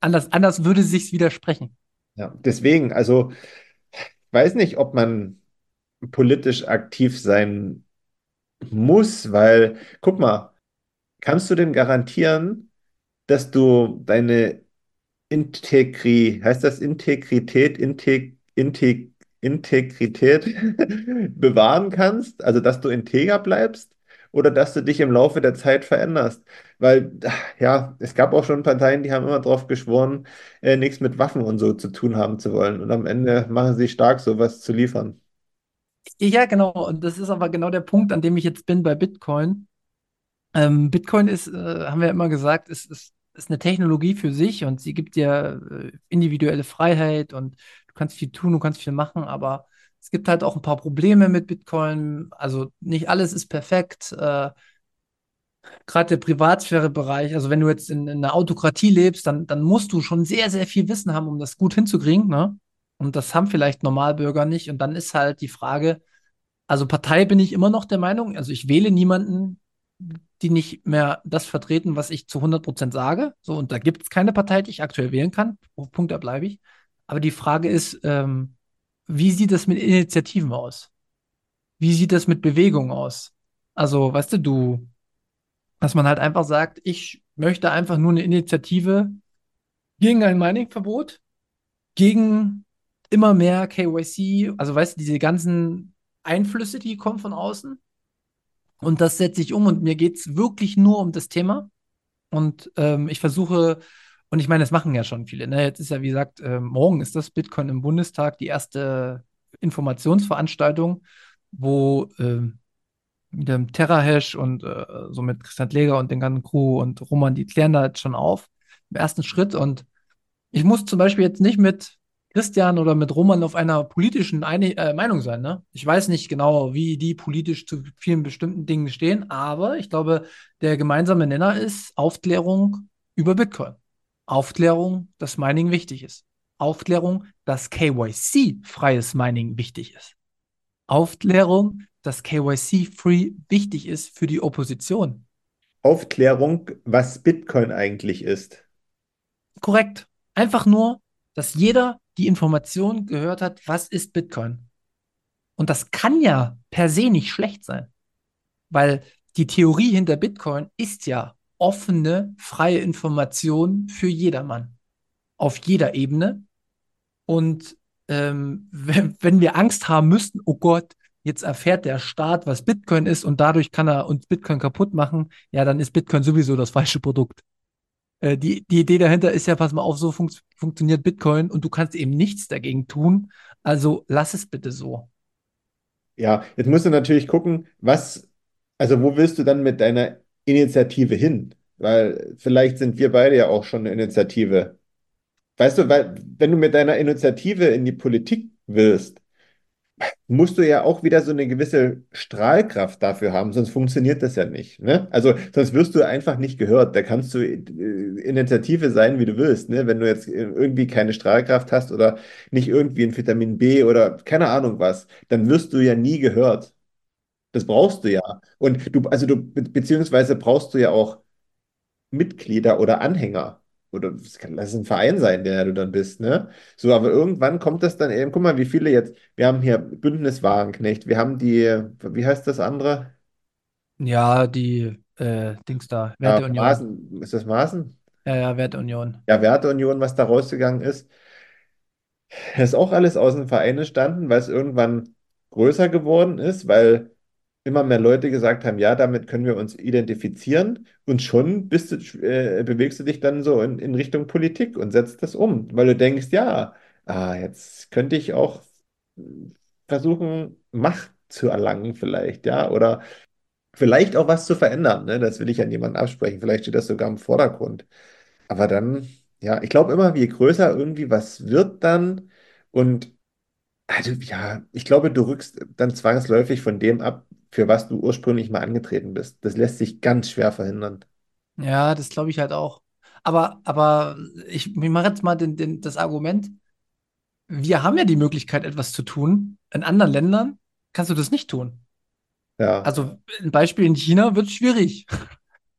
Anders, anders würde sich's widersprechen. Ja, deswegen, also ich weiß nicht, ob man politisch aktiv sein muss, weil, guck mal, kannst du denn garantieren, dass du deine Integri, heißt das Integrität, Integ, Integ, Integrität bewahren kannst, also dass du integer bleibst oder dass du dich im Laufe der Zeit veränderst. Weil, ja, es gab auch schon Parteien, die haben immer drauf geschworen, äh, nichts mit Waffen und so zu tun haben zu wollen. Und am Ende machen sie stark, sowas zu liefern. Ja, genau. Und das ist aber genau der Punkt, an dem ich jetzt bin bei Bitcoin. Ähm, Bitcoin ist, äh, haben wir immer gesagt, ist, ist, ist eine Technologie für sich und sie gibt dir äh, individuelle Freiheit und du kannst viel tun, du kannst viel machen, aber es gibt halt auch ein paar Probleme mit Bitcoin. Also nicht alles ist perfekt. Äh, Gerade der Privatsphäre-Bereich, also wenn du jetzt in, in, einer Autokratie lebst, dann, dann musst du schon sehr, sehr viel Wissen haben, um das gut hinzukriegen. Ne? Und das haben vielleicht Normalbürger nicht. Und dann ist halt die Frage, also Partei bin ich immer noch der Meinung, also ich wähle niemanden, die nicht mehr das vertreten, was ich zu 100 Prozent sage. So, und da gibt es keine Partei, die ich aktuell wählen kann. Auf Punkt, da bleibe ich. Aber die Frage ist, ähm, wie sieht das mit Initiativen aus? Wie sieht das mit Bewegung aus? Also, weißt du, du, dass man halt einfach sagt, ich möchte einfach nur eine Initiative gegen ein Mining-Verbot, gegen immer mehr KYC, also weißt du, diese ganzen Einflüsse, die kommen von außen. Und das setze ich um und mir geht es wirklich nur um das Thema. Und ähm, ich versuche, und ich meine, das machen ja schon viele. Ne? Jetzt ist ja, wie gesagt, äh, morgen ist das Bitcoin im Bundestag die erste Informationsveranstaltung, wo äh, mit dem Terrahash und äh, so mit Christian Leger und den ganzen Crew und Roman, die klären da jetzt schon auf im ersten Schritt. Und ich muss zum Beispiel jetzt nicht mit Christian oder mit Roman auf einer politischen Eine äh, Meinung sein. Ne? Ich weiß nicht genau, wie die politisch zu vielen bestimmten Dingen stehen, aber ich glaube, der gemeinsame Nenner ist Aufklärung über Bitcoin. Aufklärung, dass Mining wichtig ist. Aufklärung, dass KYC-freies Mining wichtig ist. Aufklärung, dass KYC-free wichtig ist für die Opposition. Aufklärung, was Bitcoin eigentlich ist. Korrekt. Einfach nur, dass jeder die Information gehört hat, was ist Bitcoin. Und das kann ja per se nicht schlecht sein, weil die Theorie hinter Bitcoin ist ja offene, freie Information für jedermann auf jeder Ebene. Und ähm, wenn, wenn wir Angst haben müssten, oh Gott, jetzt erfährt der Staat, was Bitcoin ist und dadurch kann er uns Bitcoin kaputt machen, ja, dann ist Bitcoin sowieso das falsche Produkt. Äh, die, die Idee dahinter ist ja, pass mal auf, so fun funktioniert Bitcoin und du kannst eben nichts dagegen tun. Also lass es bitte so. Ja, jetzt musst du natürlich gucken, was, also wo willst du dann mit deiner Initiative hin? Weil vielleicht sind wir beide ja auch schon eine Initiative. Weißt du, weil wenn du mit deiner Initiative in die Politik willst, musst du ja auch wieder so eine gewisse Strahlkraft dafür haben, sonst funktioniert das ja nicht. Ne? Also sonst wirst du einfach nicht gehört. Da kannst du äh, Initiative sein, wie du willst. Ne? Wenn du jetzt irgendwie keine Strahlkraft hast oder nicht irgendwie ein Vitamin B oder keine Ahnung was, dann wirst du ja nie gehört. Das brauchst du ja. Und du, also du, be- beziehungsweise brauchst du ja auch Mitglieder oder Anhänger. Oder es kann, es ein Verein sein, der du dann bist, ne? So, aber irgendwann kommt das dann eben, guck mal, wie viele jetzt, wir haben hier Bündnis Wagenknecht, wir haben die, wie heißt das andere? Ja, die äh, Dings da, Ja, Werteunion. Maßen, ist das Maßen? Ja, ja, Werteunion. Ja, Werteunion, was da rausgegangen ist. Das ist auch alles aus dem Verein entstanden, weil es irgendwann größer geworden ist, weil immer mehr Leute gesagt haben, ja, damit können wir uns identifizieren und schon bist du, äh, bewegst du dich dann so in, in Richtung Politik und setzt das um, weil du denkst, ja, ah, jetzt könnte ich auch versuchen, Macht zu erlangen vielleicht, ja, oder vielleicht auch was zu verändern, ne? Das will ich an niemanden absprechen, vielleicht steht das sogar im Vordergrund. Aber dann, ja, ich glaube immer, je größer irgendwie was wird dann und also ja, ich glaube, du rückst dann zwangsläufig von dem ab, für was du ursprünglich mal angetreten bist. Das lässt sich ganz schwer verhindern. Ja, das glaube ich halt auch. Aber, aber ich, ich mache jetzt mal den, den, das Argument, wir haben ja die Möglichkeit, etwas zu tun. In anderen Ländern kannst du das nicht tun. Ja, Also ein Beispiel in China wird schwierig,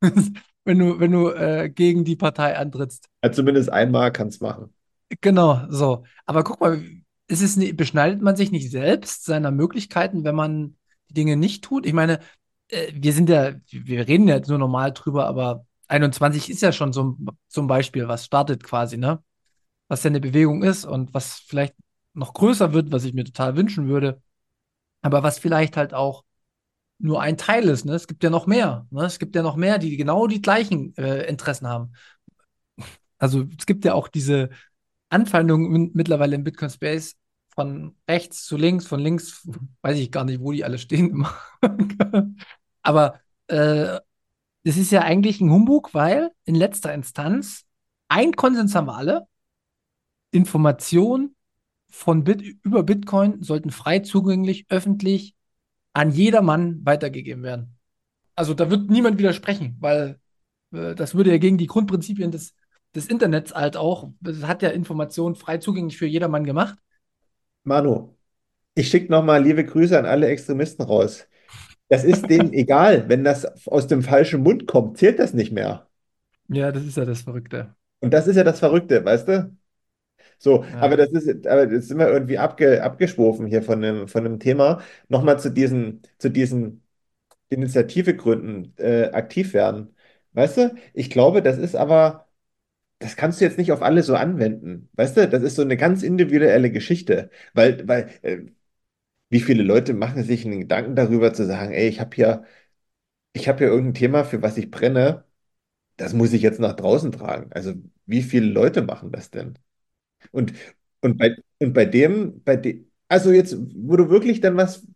wenn du, wenn du äh, gegen die Partei antrittst. also zumindest einmal kann es machen. Genau, so. Aber guck mal, ist es nicht, beschneidet man sich nicht selbst seiner Möglichkeiten, wenn man die Dinge nicht tut? Ich meine, äh, wir sind ja, wir reden ja jetzt nur normal drüber, aber 21 ist ja schon so ein, Beispiel, was startet quasi, ne? Was ja eine Bewegung ist und was vielleicht noch größer wird, was ich mir total wünschen würde, aber was vielleicht halt auch nur ein Teil ist, ne? Es gibt ja noch mehr, ne? Es gibt ja noch mehr, die genau die gleichen äh, Interessen haben. Also es gibt ja auch diese Anfeindungen mittlerweile im Bitcoin Space von rechts zu links, von links, weiß ich gar nicht, wo die alle stehen. Aber äh, das ist ja eigentlich ein Humbug, weil in letzter Instanz ein Konsens haben wir alle, Informationen von Bit über Bitcoin sollten frei zugänglich, öffentlich an jedermann weitergegeben werden. Also da wird niemand widersprechen, weil äh, das würde ja gegen die Grundprinzipien des, des Internets halt auch, das hat ja Informationen frei zugänglich für jedermann gemacht. Manu, ich schicke nochmal liebe Grüße an alle Extremisten raus. Das ist denen egal, wenn das aus dem falschen Mund kommt, zählt das nicht mehr. Ja, das ist ja das Verrückte. Und das ist ja das Verrückte, weißt du? So, aber Ja. das ist, aber jetzt sind wir irgendwie abge, abgeschwofen hier von dem, von dem Thema. Nochmal zu diesen, zu diesen Initiativegründen äh, aktiv werden. Weißt du, ich glaube, das ist aber, das kannst du jetzt nicht auf alle so anwenden. Weißt du, das ist so eine ganz individuelle Geschichte. Weil, weil, äh, wie viele Leute machen sich einen Gedanken darüber zu sagen, ey, ich habe hier, ich habe hier irgendein Thema, für was ich brenne, das muss ich jetzt nach draußen tragen. Also, wie viele Leute machen das denn? Und, und bei, und bei dem, bei dem, also jetzt, wo du wirklich dann was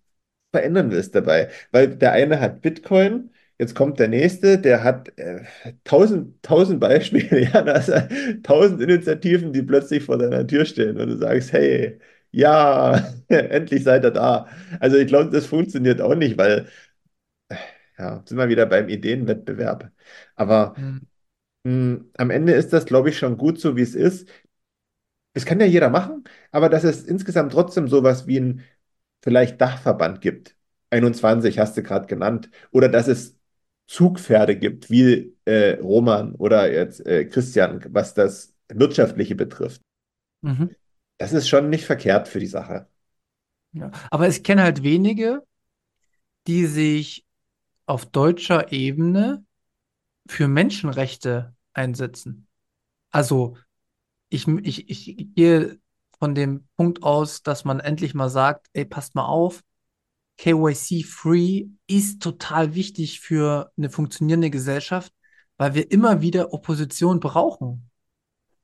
verändern willst dabei, weil der eine hat Bitcoin, jetzt kommt der nächste, der hat äh, tausend, tausend Beispiele, ja, du tausend Initiativen, die plötzlich vor deiner Tür stehen und du sagst, hey, ja, endlich seid ihr da. Also ich glaube, das funktioniert auch nicht, weil, ja, sind wir wieder beim Ideenwettbewerb. Aber Hm. mh, am Ende ist das, glaube ich, schon gut so, wie es ist. Es kann ja jeder machen, aber dass es insgesamt trotzdem sowas wie ein vielleicht Dachverband gibt. 21 hast du gerade genannt. Oder dass es Zugpferde gibt, wie äh, Roman oder jetzt äh, Christian, was das Wirtschaftliche betrifft. Mhm. Das ist schon nicht verkehrt für die Sache. Ja. Aber ich kenne halt wenige, die sich auf deutscher Ebene für Menschenrechte einsetzen. Also ich, ich, ich gehe von dem Punkt aus, dass man endlich mal sagt, ey, passt mal auf, KYC-free ist total wichtig für eine funktionierende Gesellschaft, weil wir immer wieder Opposition brauchen.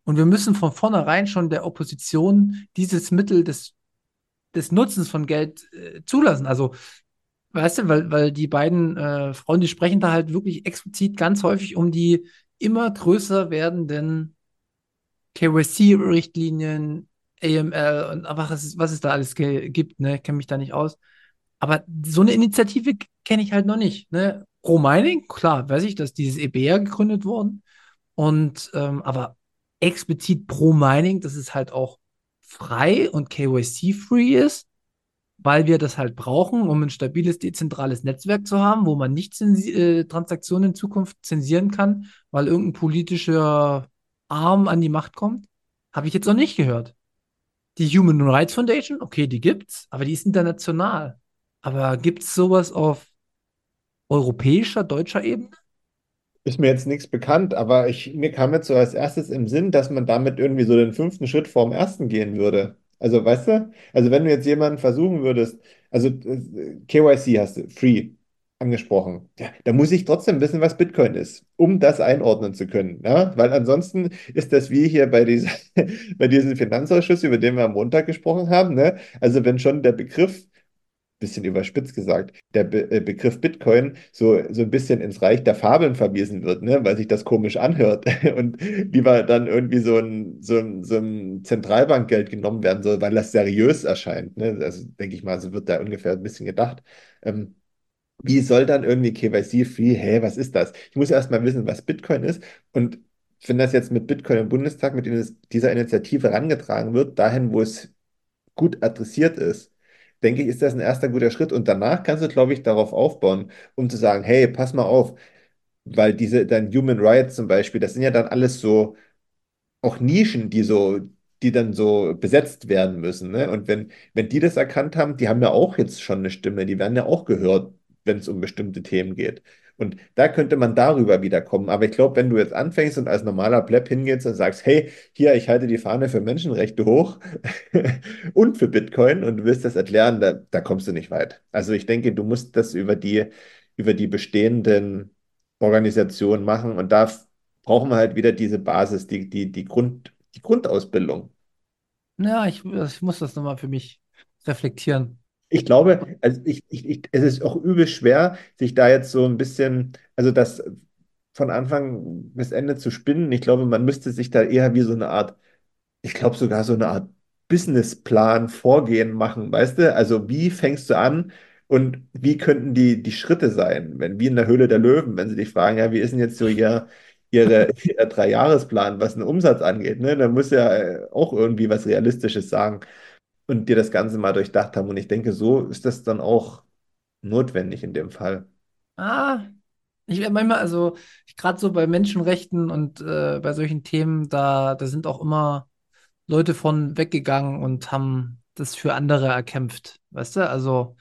Und wir müssen von vornherein schon der Opposition dieses Mittel des, des Nutzens von Geld äh, zulassen. Also, weißt du, weil, weil die beiden äh, Frauen, die sprechen da halt wirklich explizit ganz häufig um die immer größer werdenden KYC-Richtlinien, AML und was es, was es da alles gibt, ne? Kenne mich da nicht aus. Aber so eine Initiative kenne ich halt noch nicht. Ne? Mining, klar, weiß ich, dass dieses EBR gegründet worden. Und ähm, aber explizit Pro Mining, dass es halt auch frei und KYC-free ist, weil wir das halt brauchen, um ein stabiles, dezentrales Netzwerk zu haben, wo man nicht äh, Transaktionen in Zukunft zensieren kann, weil irgendein politischer Arm an die Macht kommt. Habe ich jetzt noch nicht gehört. Die Human Rights Foundation, okay, die gibt's, aber die ist international. Aber gibt es sowas auf europäischer, deutscher Ebene? Ist mir jetzt nichts bekannt, aber ich, mir kam jetzt so als erstes im Sinn, dass man damit irgendwie so den fünften Schritt vorm ersten gehen würde. Also, weißt du? Also, wenn du jetzt jemanden versuchen würdest, also äh, KYC hast du, Free, angesprochen. Ja, da muss ich trotzdem wissen, was Bitcoin ist, um das einordnen zu können. Ja? Weil ansonsten ist das wie hier bei, dieser, bei diesem Finanzausschuss, über den wir am Montag gesprochen haben. Ne? Also wenn schon der Begriff bisschen überspitzt gesagt, der Be äh, Begriff Bitcoin so, so ein bisschen ins Reich der Fabeln verwiesen wird, ne? weil sich das komisch anhört und lieber dann irgendwie so ein, so ein, so ein Zentralbankgeld genommen werden soll, weil das seriös erscheint. Ne? Also denke ich mal, so wird da ungefähr ein bisschen gedacht. Ähm, wie soll dann irgendwie KYC-free, hä, was ist das? Ich muss erst mal wissen, was Bitcoin ist und wenn das jetzt mit Bitcoin im Bundestag, mit dieser Initiative herangetragen wird, dahin, wo es gut adressiert ist, denke ich, ist das ein erster guter Schritt. Und danach kannst du, glaube ich, darauf aufbauen, um zu sagen, hey, pass mal auf, weil diese dann Human Rights zum Beispiel, das sind ja dann alles so auch Nischen, die so, die dann so besetzt werden müssen. Ne? Und wenn, wenn die das erkannt haben, die haben ja auch jetzt schon eine Stimme, die werden ja auch gehört, wenn es um bestimmte Themen geht. Und da könnte man darüber wiederkommen. Aber ich glaube, wenn du jetzt anfängst und als normaler Pleb hingehst und sagst, hey, hier, ich halte die Fahne für Menschenrechte hoch und für Bitcoin und du willst das erklären, da, da kommst du nicht weit. Also ich denke, du musst das über die, über die bestehenden Organisationen machen und da brauchen wir halt wieder diese Basis, die, die, die, Grund, die Grundausbildung. Ja, ich, ich muss das nochmal für mich reflektieren. Ich glaube, also ich, ich, ich, es ist auch übel schwer, sich da jetzt so ein bisschen, also das von Anfang bis Ende zu spinnen. Ich glaube, man müsste sich da eher wie so eine Art, ich glaube sogar so eine Art Businessplan, Vorgehen machen, weißt du? Also wie fängst du an und wie könnten die, die Schritte sein, wenn wie in der Höhle der Löwen, wenn sie dich fragen, ja, wie ist denn jetzt so ihr, ihre, ihr Dreijahresplan, was den Umsatz angeht, ne? Dann muss ja äh, auch irgendwie was Realistisches sagen und dir das Ganze mal durchdacht haben. Und ich denke, so ist das dann auch notwendig in dem Fall. Ah, ich werde manchmal, also gerade so bei Menschenrechten und äh, bei solchen Themen, da, da sind auch immer Leute von weggegangen und haben das für andere erkämpft. Weißt du? Also,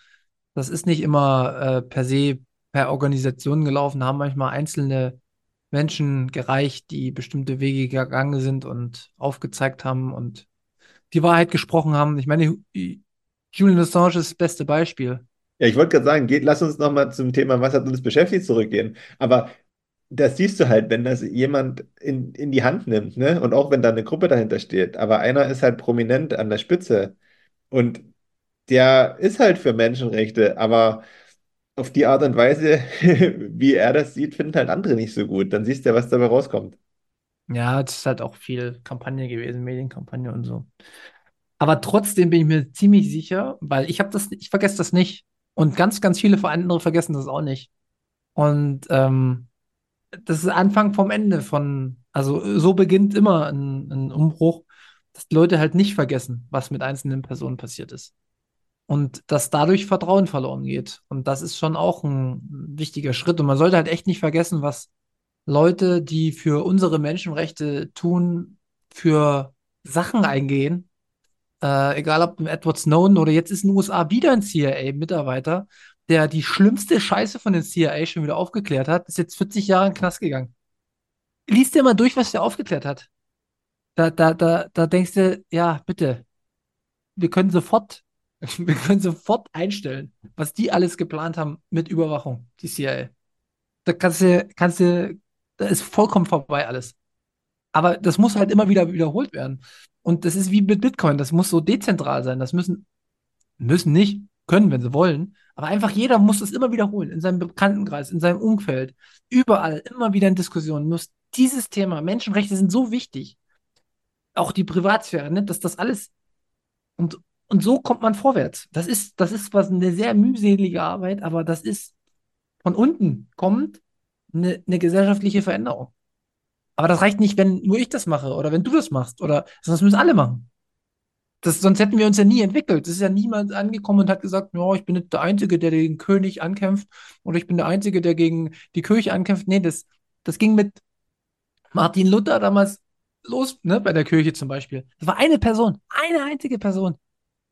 das ist nicht immer äh, per se per Organisation gelaufen, haben manchmal einzelne Menschen gereicht, die bestimmte Wege gegangen sind und aufgezeigt haben und die Wahrheit gesprochen haben. Ich meine, Julian Assange ist das beste Beispiel. Ja, ich wollte gerade sagen, geht, lass uns nochmal zum Thema, was hat uns beschäftigt, zurückgehen. Aber das siehst du halt, wenn das jemand in, in die Hand nimmt, ne? Und auch wenn da eine Gruppe dahinter steht. Aber einer ist halt prominent an der Spitze. Und der ist halt für Menschenrechte, aber auf die Art und Weise, wie er das sieht, finden halt andere nicht so gut. Dann siehst du ja, was dabei rauskommt. Ja, es ist halt auch viel Kampagne gewesen, Medienkampagne und so. Aber trotzdem bin ich mir ziemlich sicher, weil ich habe das, ich vergesse das nicht. Und ganz, ganz viele andere vergessen das auch nicht. Und ähm, das ist Anfang vom Ende von, also so beginnt immer ein, ein Umbruch, dass die Leute halt nicht vergessen, was mit einzelnen Personen passiert ist. Und dass dadurch Vertrauen verloren geht. Und das ist schon auch ein wichtiger Schritt. Und man sollte halt echt nicht vergessen, was Leute, die für unsere Menschenrechte tun, für Sachen eingehen. Äh, egal ob Edward Snowden oder jetzt ist in den USA wieder ein CIA-Mitarbeiter, der die schlimmste Scheiße von den CIA schon wieder aufgeklärt hat, ist jetzt 40 Jahre in den Knast gegangen. Lies dir mal durch, was der aufgeklärt hat. Da, da, da, da denkst du, ja, bitte, wir können sofort, wir können sofort einstellen, was die alles geplant haben mit Überwachung, die CIA. Da kannst du, kannst du da ist vollkommen vorbei alles. Aber das muss halt immer wieder wiederholt werden. Und das ist wie mit Bitcoin. Das muss so dezentral sein. Das müssen, müssen nicht, können, wenn sie wollen. Aber einfach jeder muss das immer wiederholen. In seinem Bekanntenkreis, in seinem Umfeld. Überall, immer wieder in Diskussionen. Muss dieses Thema, Menschenrechte sind so wichtig. Auch die Privatsphäre, ne? dass das alles Und, und so kommt man vorwärts. Das ist, das ist was eine sehr mühselige Arbeit, aber das ist von unten kommt eine, eine gesellschaftliche Veränderung. Aber das reicht nicht, wenn nur ich das mache oder wenn du das machst oder das müssen alle machen. Das, sonst hätten wir uns ja nie entwickelt. Es ist ja niemand angekommen und hat gesagt, no, ich bin nicht der Einzige, der den König ankämpft oder ich bin der Einzige, der gegen die Kirche ankämpft. Nee, das, das ging mit Martin Luther damals los, ne, bei der Kirche zum Beispiel. Das war eine Person, eine einzige Person.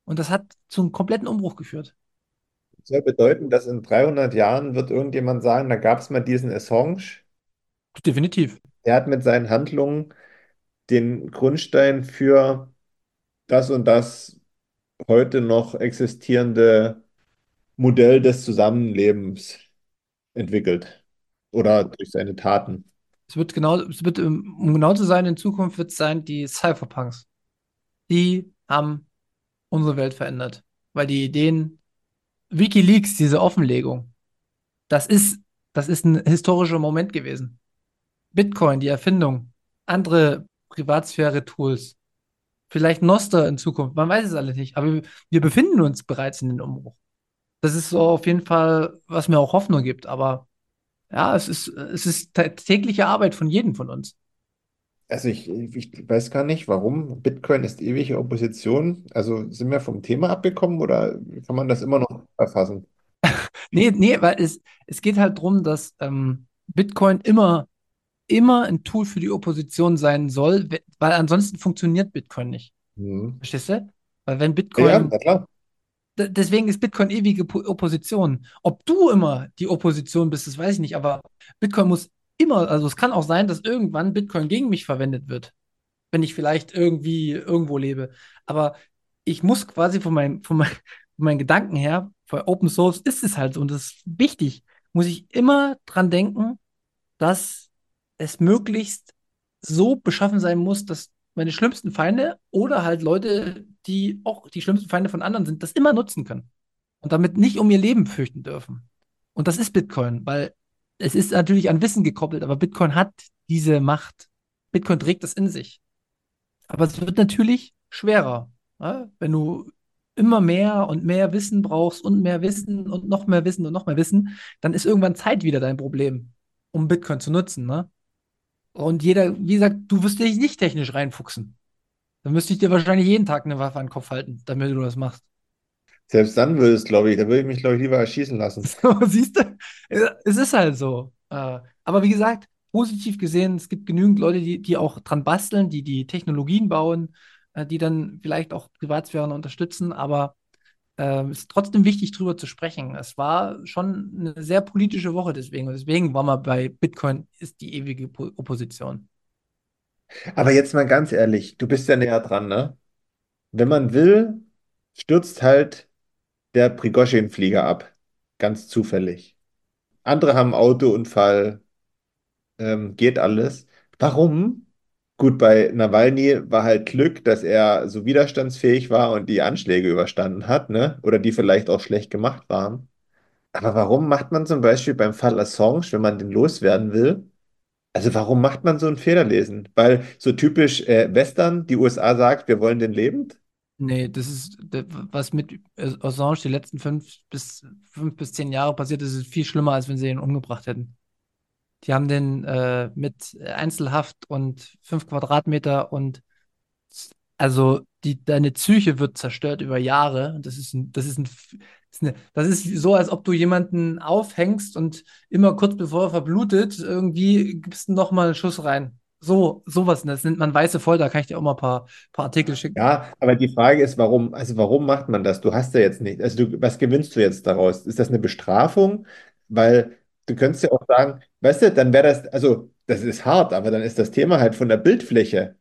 Und das hat zu einem kompletten Umbruch geführt. Soll bedeuten, dass in 300 Jahren wird irgendjemand sagen, da gab es mal diesen Assange, Definitiv. der hat mit seinen Handlungen den Grundstein für das und das heute noch existierende Modell des Zusammenlebens entwickelt. Oder durch seine Taten. Es wird genau, es wird, ähm, um genau zu sein, in Zukunft wird es sein, die Cypherpunks. Die haben unsere Welt verändert. Weil die Ideen, WikiLeaks, diese Offenlegung, das ist, das ist ein historischer Moment gewesen. Bitcoin, die Erfindung, andere Privatsphäre-Tools, vielleicht Noster in Zukunft, man weiß es alle nicht, aber wir, befinden uns bereits in den Umbruch. Das ist so auf jeden Fall, was mir auch Hoffnung gibt, aber ja, es ist, es ist tä- tägliche Arbeit von jedem von uns. Also ich, ich weiß gar nicht, warum. Bitcoin ist ewige Opposition. Also sind wir vom Thema abgekommen oder kann man das immer noch erfassen? Nee, nee, weil es, es geht halt darum, dass ähm, Bitcoin immer, immer ein Tool für die Opposition sein soll, we- weil ansonsten funktioniert Bitcoin nicht. Hm. Verstehst du? Weil wenn Ja, Bitcoin, na klar. d- deswegen ist Bitcoin ewige Po- Opposition. Ob du immer die Opposition bist, das weiß ich nicht, aber Bitcoin muss immer, also es kann auch sein, dass irgendwann Bitcoin gegen mich verwendet wird, wenn ich vielleicht irgendwie irgendwo lebe. Aber ich muss quasi von meinem, von mein, von meinen Gedanken her, bei Open Source ist es halt so und das ist wichtig, muss ich immer dran denken, dass es möglichst so beschaffen sein muss, dass meine schlimmsten Feinde oder halt Leute, die auch die schlimmsten Feinde von anderen sind, das immer nutzen können und damit nicht um ihr Leben fürchten dürfen. Und das ist Bitcoin, weil es ist natürlich an Wissen gekoppelt, aber Bitcoin hat diese Macht. Bitcoin trägt das in sich. Aber es wird natürlich schwerer, ja? Wenn du immer mehr und mehr Wissen brauchst und mehr Wissen und noch mehr Wissen und noch mehr Wissen, dann ist irgendwann Zeit wieder dein Problem, um Bitcoin zu nutzen, ne? Und jeder, wie gesagt, du wirst dich nicht technisch reinfuchsen. Dann müsste ich dir wahrscheinlich jeden Tag eine Waffe an den Kopf halten, damit du das machst. Selbst dann würde es, glaube ich, da würde ich mich, glaube ich, lieber erschießen lassen. So, siehst du? Es ist halt so. Äh, Aber wie gesagt, positiv gesehen, es gibt genügend Leute, die, die auch dran basteln, die die Technologien bauen, äh, die dann vielleicht auch Privatsphäre unterstützen. Aber ähm, es ist trotzdem wichtig, drüber zu sprechen. Es war schon eine sehr politische Woche deswegen. Und deswegen war man bei Bitcoin ist die ewige Po- Opposition. Aber jetzt mal ganz ehrlich, du bist ja näher dran, ne? Wenn man will, stürzt halt der Prigozhin-Flieger ab. Ganz zufällig. Andere haben Autounfall, ähm, geht alles. Warum? Gut, bei Nawalny war halt Glück, dass er so widerstandsfähig war und die Anschläge überstanden hat, ne? Oder die vielleicht auch schlecht gemacht waren. Aber warum macht man zum Beispiel beim Fall Assange, wenn man den loswerden will, also warum macht man so ein Federlesen? Weil so typisch äh, Western, die USA sagt, wir wollen den lebend? Nee, das ist, was mit Assange die letzten fünf bis, fünf bis zehn Jahre passiert ist, ist viel schlimmer, als wenn sie ihn umgebracht hätten. Die haben den äh, mit Einzelhaft und fünf Quadratmeter und also die, deine Psyche wird zerstört über Jahre. Das ist ein, das ist ein, das ist eine, das ist so, als ob du jemanden aufhängst und immer kurz bevor er verblutet, irgendwie gibst du noch mal einen Schuss rein. So, sowas, das nennt man weiße Folter, kann ich dir auch mal ein paar, paar Artikel schicken. Ja, aber die Frage ist, warum, also warum macht man das? Du hast ja jetzt nicht, also du, was gewinnst du jetzt daraus? Ist das eine Bestrafung? Weil du könntest ja auch sagen, weißt du, dann wäre das, also das ist hart, aber dann ist das Thema halt von der Bildfläche,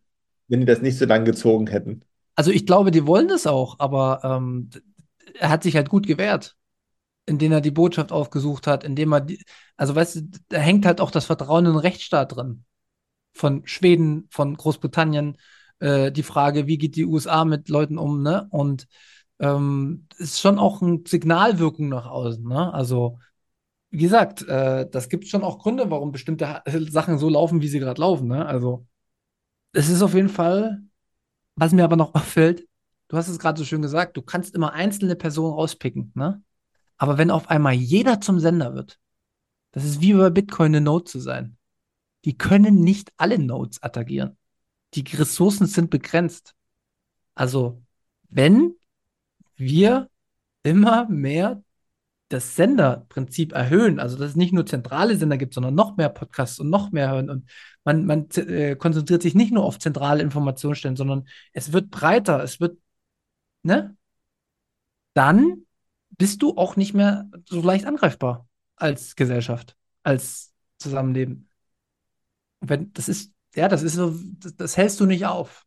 wenn die das nicht so lang gezogen hätten. Also ich glaube, die wollen das auch, aber ähm, er hat sich halt gut gewehrt, indem er die Botschaft aufgesucht hat, indem er die, also weißt du, da hängt halt auch das Vertrauen in den Rechtsstaat drin. Von Schweden, von Großbritannien, äh, die Frage, wie geht die USA mit Leuten um, ne? Und ähm, ist schon auch eine Signalwirkung nach außen, ne? Also, wie gesagt, äh, das gibt schon auch Gründe, warum bestimmte Sachen so laufen, wie sie gerade laufen, ne? Also, es ist auf jeden Fall, was mir aber noch auffällt, du hast es gerade so schön gesagt, du kannst immer einzelne Personen rauspicken, ne? Aber wenn auf einmal jeder zum Sender wird, das ist wie bei Bitcoin eine Node zu sein. Die können nicht alle Nodes attackieren. Die Ressourcen sind begrenzt. Also, wenn wir immer mehr das Senderprinzip erhöhen, also dass es nicht nur zentrale Sender gibt, sondern noch mehr Podcasts und noch mehr hören und man, man äh, konzentriert sich nicht nur auf zentrale Informationsstellen, sondern es wird breiter, es wird, ne? Dann bist du auch nicht mehr so leicht angreifbar als Gesellschaft, als Zusammenleben. Wenn, das ist, ja, das ist so, das, das hältst du nicht auf.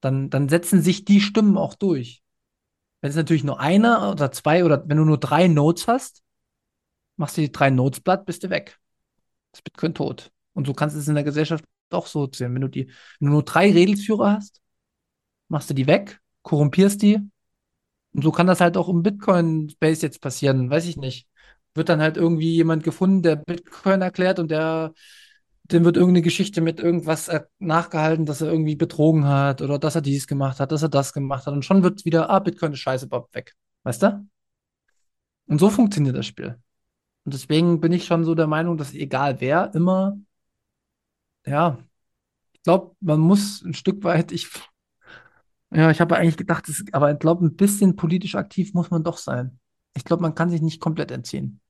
Dann, dann setzen sich die Stimmen auch durch. Wenn es natürlich nur einer oder zwei oder wenn du nur drei Nodes hast, machst du die drei Nodes platt, bist du weg. Das Bitcoin tot. Und so kannst du es in der Gesellschaft auch so sehen. Wenn du die, wenn du nur drei Redelsführer hast, machst du die weg, korrumpierst die. Und so kann das halt auch im Bitcoin-Space jetzt passieren. Weiß ich nicht. Wird dann halt irgendwie jemand gefunden, der Bitcoin erklärt und der dem wird irgendeine Geschichte mit irgendwas äh, nachgehalten, dass er irgendwie betrogen hat oder dass er dies gemacht hat, dass er das gemacht hat. Und schon wird wieder, ah, Bitcoin ist scheiße, Bob, weg. Weißt du? Und so funktioniert das Spiel. Und deswegen bin ich schon so der Meinung, dass egal wer immer, ja, ich glaube, man muss ein Stück weit, ich, ja, ich habe eigentlich gedacht, das, aber ich glaube, ein bisschen politisch aktiv muss man doch sein. Ich glaube, man kann sich nicht komplett entziehen.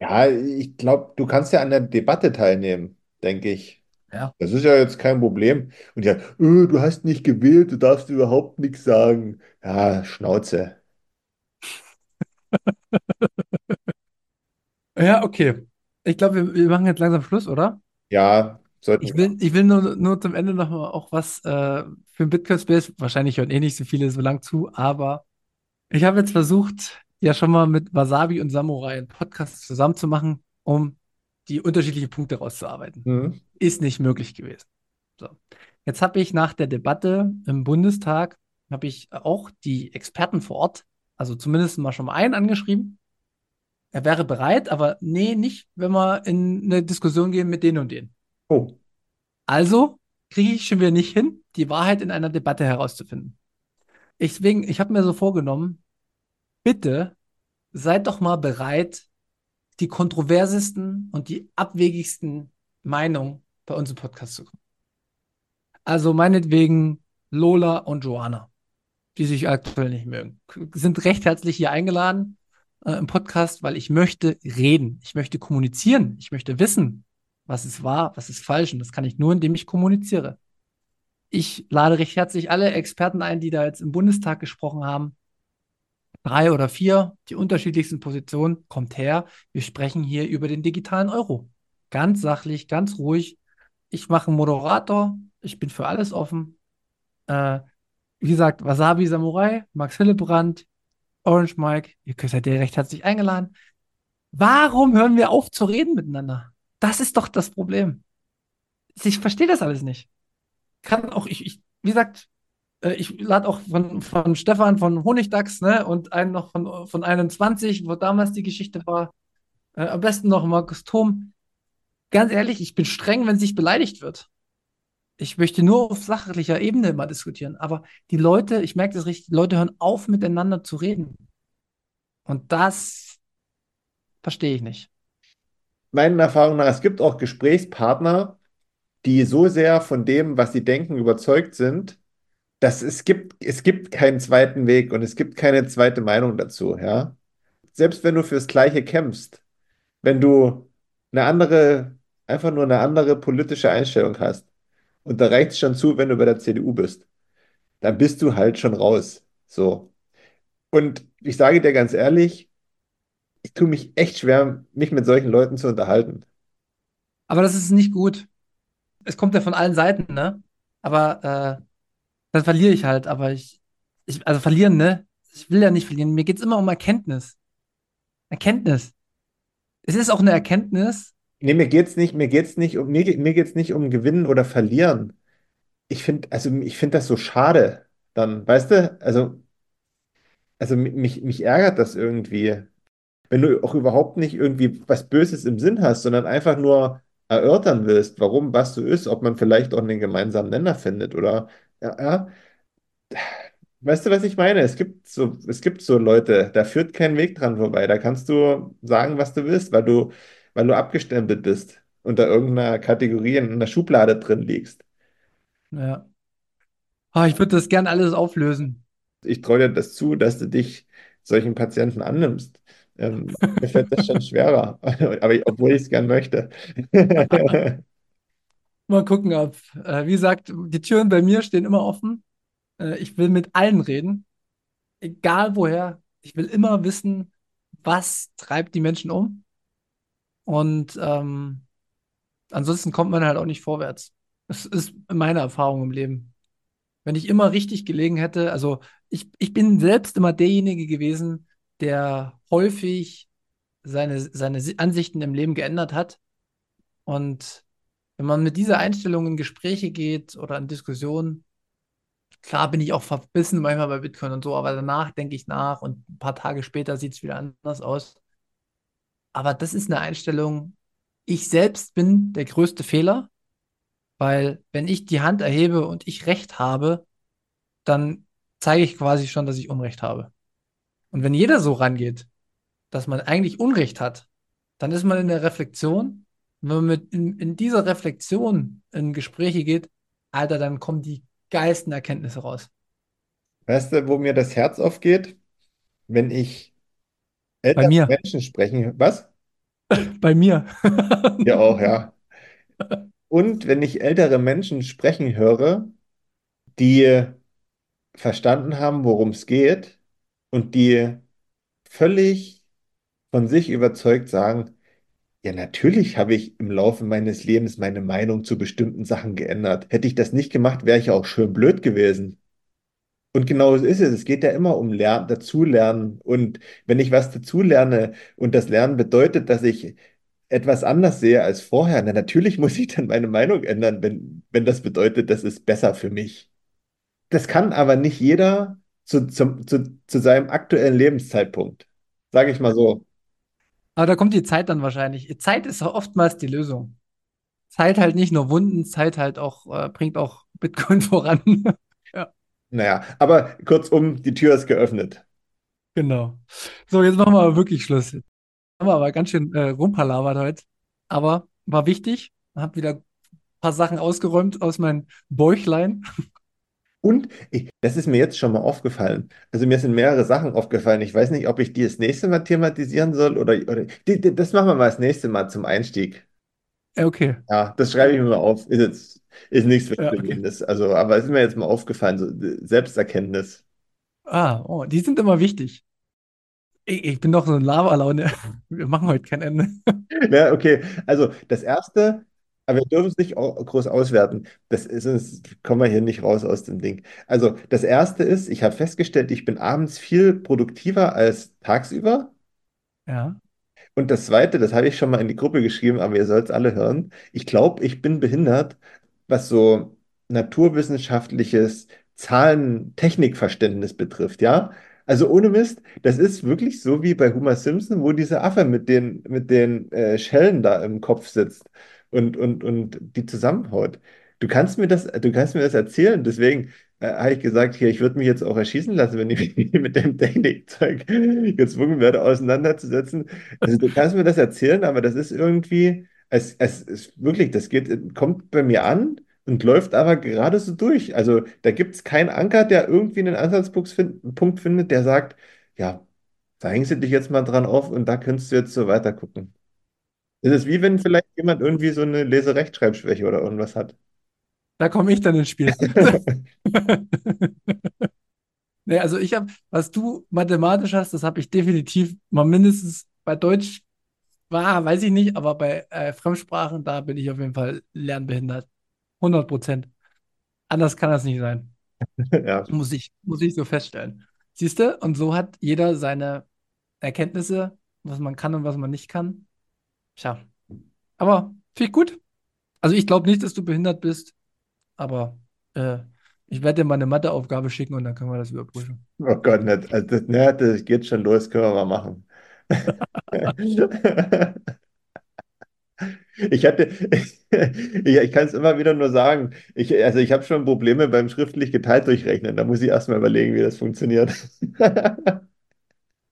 Ja, ich glaube, du kannst ja an der Debatte teilnehmen denke ich. Ja. Das ist ja jetzt kein Problem. Und ja, öh, du hast nicht gewählt, du darfst überhaupt nichts sagen. Ja, Schnauze. Ja, okay. Ich glaube, wir, wir machen jetzt langsam Schluss, oder? Ja, sollten Ich will, ich will nur, nur zum Ende noch mal auch was äh, für den Bitcoin Space. Wahrscheinlich hören eh nicht so viele so lang zu, aber ich habe jetzt versucht, ja schon mal mit Wasabi und Samurai einen Podcast zusammen zu machen, um die unterschiedlichen Punkte rauszuarbeiten. Mhm. Ist nicht möglich gewesen. So. Jetzt habe ich nach der Debatte im Bundestag, habe ich auch die Experten vor Ort, also zumindest mal schon mal einen angeschrieben. Er wäre bereit, aber nee, nicht, wenn wir in eine Diskussion gehen mit denen und denen. Oh, Also kriege ich schon wieder nicht hin, die Wahrheit in einer Debatte herauszufinden. Ich, deswegen, ich habe mir so vorgenommen, bitte seid doch mal bereit, die kontroversesten und die abwegigsten Meinungen bei uns im Podcast zu kommen. Also meinetwegen Lola und Joanna, die sich aktuell nicht mögen, sind recht herzlich hier eingeladen äh, im Podcast, weil ich möchte reden, ich möchte kommunizieren, ich möchte wissen, was ist wahr, was ist falsch und das kann ich nur, indem ich kommuniziere. Ich lade recht herzlich alle Experten ein, die da jetzt im Bundestag gesprochen haben, drei oder vier, die unterschiedlichsten Positionen, kommt her. Wir sprechen hier über den digitalen Euro. Ganz sachlich, ganz ruhig. Ich mache einen Moderator. Ich bin für alles offen. Äh, wie gesagt, Wasabi Samurai, Max Hillebrand, Orange Mike, ihr seid ja recht herzlich eingeladen. Warum hören wir auf zu reden miteinander? Das ist doch das Problem. Ich verstehe das alles nicht. Kann auch, ich, ich wie gesagt, ich lade auch von, von Stefan von Honigdachs, ne, und einen noch von, von 21, wo damals die Geschichte war. Äh, am besten noch Markus Thom. Ganz ehrlich, ich bin streng, wenn sich beleidigt wird. Ich möchte nur auf sachlicher Ebene mal diskutieren. Aber die Leute, ich merke das richtig, die Leute hören auf, miteinander zu reden. Und das verstehe ich nicht. meiner Erfahrung nach, es gibt auch Gesprächspartner, die so sehr von dem, was sie denken, überzeugt sind, dass es gibt, es gibt keinen zweiten Weg und es gibt keine zweite Meinung dazu, ja. Selbst wenn du fürs Gleiche kämpfst, wenn du eine andere, einfach nur eine andere politische Einstellung hast, und da reicht es schon zu, wenn du bei der CDU bist, dann bist du halt schon raus. So. Und ich sage dir ganz ehrlich, ich tue mich echt schwer, mich mit solchen Leuten zu unterhalten. Aber das ist nicht gut. Es kommt ja von allen Seiten, ne? Aber äh, dann verliere ich halt. Aber ich, ich, also verlieren, ne? Ich will ja nicht verlieren. Mir geht es immer um Erkenntnis. Erkenntnis. Es ist auch eine Erkenntnis. Nee, mir geht's nicht, mir geht's nicht um, mir, geht- mir geht's nicht um Gewinnen oder Verlieren. Ich finde, also ich finde das so schade dann, weißt du? Also, also mi- mich, mich ärgert das irgendwie. Wenn du auch überhaupt nicht irgendwie was Böses im Sinn hast, sondern einfach nur erörtern willst, warum was so ist, ob man vielleicht auch einen gemeinsamen Nenner findet oder ja, Weißt du, was ich meine? Es gibt so, es gibt so Leute, da führt kein Weg dran vorbei. Da kannst du sagen, was du willst, weil du, weil du abgestempelt bist, unter irgendeiner Kategorie in einer Schublade drin liegst. Ja. Ah, ich würde das gern alles auflösen. Ich traue dir das zu, dass du dich solchen Patienten annimmst. Ähm, mir fällt das schon schwerer, aber ich, obwohl ich es gern möchte. Mal gucken, ob, äh, wie gesagt, die Türen bei mir stehen immer offen. Äh, ich will mit allen reden, egal woher. Ich will immer wissen, was treibt die Menschen um. Und ähm, ansonsten kommt man halt auch nicht vorwärts. Das ist meine Erfahrung im Leben. Wenn ich immer richtig gelegen hätte, also ich, ich bin selbst immer derjenige gewesen, der häufig seine, seine Ansichten im Leben geändert hat. Und wenn man mit dieser Einstellung in Gespräche geht oder in Diskussionen, klar bin ich auch verbissen manchmal bei Bitcoin und so, aber danach denke ich nach und ein paar Tage später sieht es wieder anders aus. Aber das ist eine Einstellung, ich selbst bin der größte Fehler, weil wenn ich die Hand erhebe und ich Recht habe, dann zeige ich quasi schon, dass ich Unrecht habe. Und wenn jeder so rangeht, dass man eigentlich Unrecht hat, dann ist man in der Reflexion und wenn man mit in, in dieser Reflexion in Gespräche geht, Alter, dann kommen die geilsten Erkenntnisse raus. Weißt du, wo mir das Herz aufgeht? Wenn ich ältere Menschen sprechen. Was? bei mir. Ja, auch, ja. Und wenn ich ältere Menschen sprechen höre, die verstanden haben, worum es geht und die völlig von sich überzeugt sagen, ja, natürlich habe ich im Laufe meines Lebens meine Meinung zu bestimmten Sachen geändert. Hätte ich das nicht gemacht, wäre ich auch schön blöd gewesen. Und genau so ist es. Es geht ja immer um Lernen, dazulernen. Und wenn ich was dazulerne und das Lernen bedeutet, dass ich etwas anders sehe als vorher, na natürlich muss ich dann meine Meinung ändern, wenn, wenn das bedeutet, das ist besser für mich. Das kann aber nicht jeder zu, zum, zu, zu seinem aktuellen Lebenszeitpunkt. Sage ich mal so. Aber da kommt die Zeit dann wahrscheinlich. Zeit ist oftmals die Lösung. Zeit halt nicht nur Wunden, Zeit halt auch, äh, bringt auch Bitcoin voran. Ja, Naja, aber kurzum, die Tür ist geöffnet. genau. So, jetzt machen wir wirklich Schluss. Haben wir aber ganz schön äh, rumpalabert heute. Aber war wichtig. Hab wieder ein paar Sachen ausgeräumt aus meinem Bäuchlein. Und ich, das ist mir jetzt schon mal aufgefallen. Also mir sind mehrere Sachen aufgefallen. Ich weiß nicht, ob ich die das nächste Mal thematisieren soll oder, oder die, die, das machen wir mal das nächste Mal zum Einstieg. Okay. Ja, das schreibe ich mir mal auf. Ist jetzt, ist nichts Ja, okay. Weltbewegendes. Also, aber es ist mir jetzt mal aufgefallen, so Selbsterkenntnis. Ah, oh, die sind immer wichtig. Ich, ich bin doch so ein Lavalaune. Wir machen heute kein Ende. Ja, okay. Also das erste, aber wir dürfen es nicht groß auswerten. Das ist, sonst kommen wir hier nicht raus aus dem Ding. Also das erste ist, ich habe festgestellt, ich bin abends viel produktiver als tagsüber. Ja. Und das Zweite, das habe ich schon mal in die Gruppe geschrieben, aber ihr sollt es alle hören. Ich glaube, ich bin behindert, was so naturwissenschaftliches Zahlen-Technikverständnis betrifft, ja? Also ohne Mist, das ist wirklich so wie bei Homer Simpson, wo dieser Affe mit den, mit den äh, Schellen da im Kopf sitzt und, und, und die zusammenhaut. Du kannst mir das, du kannst mir das erzählen, deswegen äh, habe ich gesagt, hier, ich würde mich jetzt auch erschießen lassen, wenn ich mich mit dem Technikzeug gezwungen werde, auseinanderzusetzen. Also du kannst mir das erzählen, aber das ist irgendwie, es, es ist wirklich, das geht, kommt bei mir an und läuft aber gerade so durch. Also da gibt es keinen Anker, der irgendwie einen Ansatzpunkt fin Punkt findet, der sagt, ja, da hängst du dich jetzt mal dran auf und da könntest du jetzt so weiter gucken. Es ist wie wenn vielleicht jemand irgendwie so eine Leserechtschreibschwäche oder irgendwas hat. Da komme ich dann ins Spiel. Nee, also ich habe, was du mathematisch hast, das habe ich definitiv mal mindestens bei Deutsch, war, weiß ich nicht, aber bei äh, Fremdsprachen, da bin ich auf jeden Fall lernbehindert. 100 Prozent. Anders kann das nicht sein. Ja, Muss ich, muss ich so feststellen. Siehst du? Und so hat jeder seine Erkenntnisse, was man kann und was man nicht kann. Tja. Aber finde ich gut. Also ich glaube nicht, dass du behindert bist, aber äh, ich werde dir mal eine Matheaufgabe schicken und dann können wir das überprüfen. oh Gott, nicht. Also das, ne, das geht schon los, können wir mal machen. Ich hatte, ich, ich kann es immer wieder nur sagen, ich, also ich habe schon Probleme beim schriftlich geteilt durchrechnen. Da muss ich erstmal überlegen, wie das funktioniert.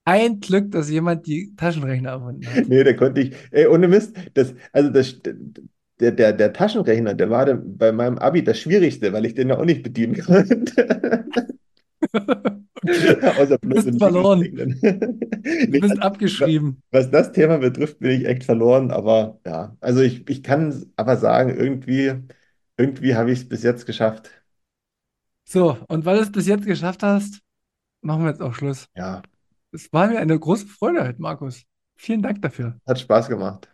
Ein Glück, dass jemand die Taschenrechner erfunden hat. Nee, der konnte ich, ey, ohne Mist, das, also das, der, der, der Taschenrechner, der war bei meinem Abi das Schwierigste, weil ich den ja auch nicht bedienen konnte. Außer du bist verloren. Du bist abgeschrieben. Was das Thema betrifft, bin ich echt verloren. Aber ja, also ich, ich kann aber sagen, irgendwie, irgendwie habe ich es bis jetzt geschafft. So, und weil du es bis jetzt geschafft hast, machen wir jetzt auch Schluss. Ja. Es war mir eine große Freude heute, Markus. Vielen Dank dafür. Hat Spaß gemacht.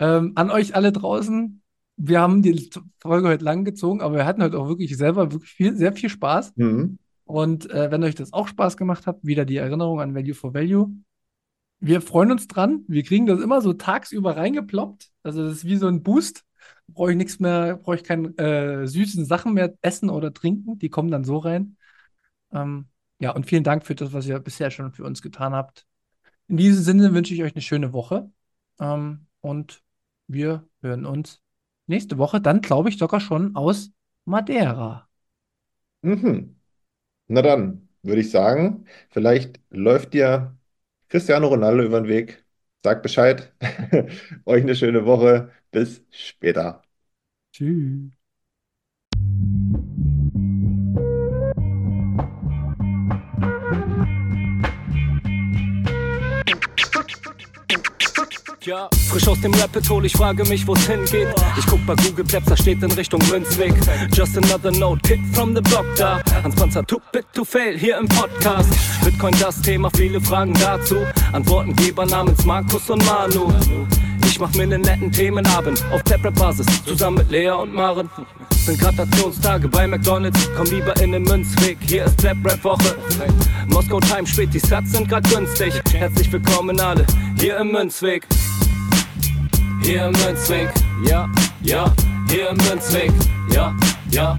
Ähm, an euch alle draußen. Wir haben die Folge heute lang gezogen, aber wir hatten heute auch wirklich selber wirklich viel, sehr viel Spaß. Mhm. Und äh, wenn euch das auch Spaß gemacht hat, wieder die Erinnerung an Value for Value. Wir freuen uns dran. Wir kriegen das immer so tagsüber reingeploppt. Also das ist wie so ein Boost. Brauche ich nichts mehr, brauche ich keine äh, süßen Sachen mehr essen oder trinken. Die kommen dann so rein. Ähm, ja, und vielen Dank für das, was ihr bisher schon für uns getan habt. In diesem Sinne wünsche ich euch eine schöne Woche. Ähm, und wir hören uns nächste Woche, dann glaube ich sogar schon aus Madeira. Mhm. Na dann, würde ich sagen, vielleicht läuft dir Cristiano Ronaldo über den Weg. Sagt Bescheid. Euch eine schöne Woche. Bis später. Tschüss. Frisch aus dem Rapid hol, ich frage mich, wo's hingeht. Ich guck bei Google Maps, da steht in Richtung Münzweg. Just another note, Kid from the block da. Hans Panzer, too bit to fail, hier im Podcast. Bitcoin das Thema, viele Fragen dazu. Antwortengeber namens Markus und Manu. Ich mach mir nen netten Themenabend auf Taprap-Basis, zusammen mit Lea und Maren. Sind Gratationstage bei McDonalds, komm lieber in den Münzweg, hier ist Trap-Rap-Woche. Moskau Time spät, die Sats sind grad günstig. Herzlich willkommen alle, hier im Münzweg. Hier im Münzweg, ja, ja, hier im Münzweg, ja, ja,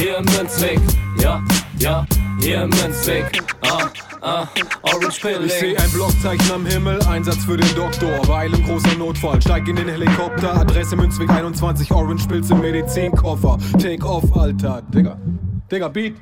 hier Münzweg, ja, ja, hier Münzweg, ah, ah, Orange Pilling. Ich seh ein Blockzeichen am Himmel, Einsatz für den Doktor. Weil im großer Notfall, steig in den Helikopter. Adresse Münzweg 21, Orange Pilz im Medizinkoffer. Take off, Alter, Digga. Digga, Beat.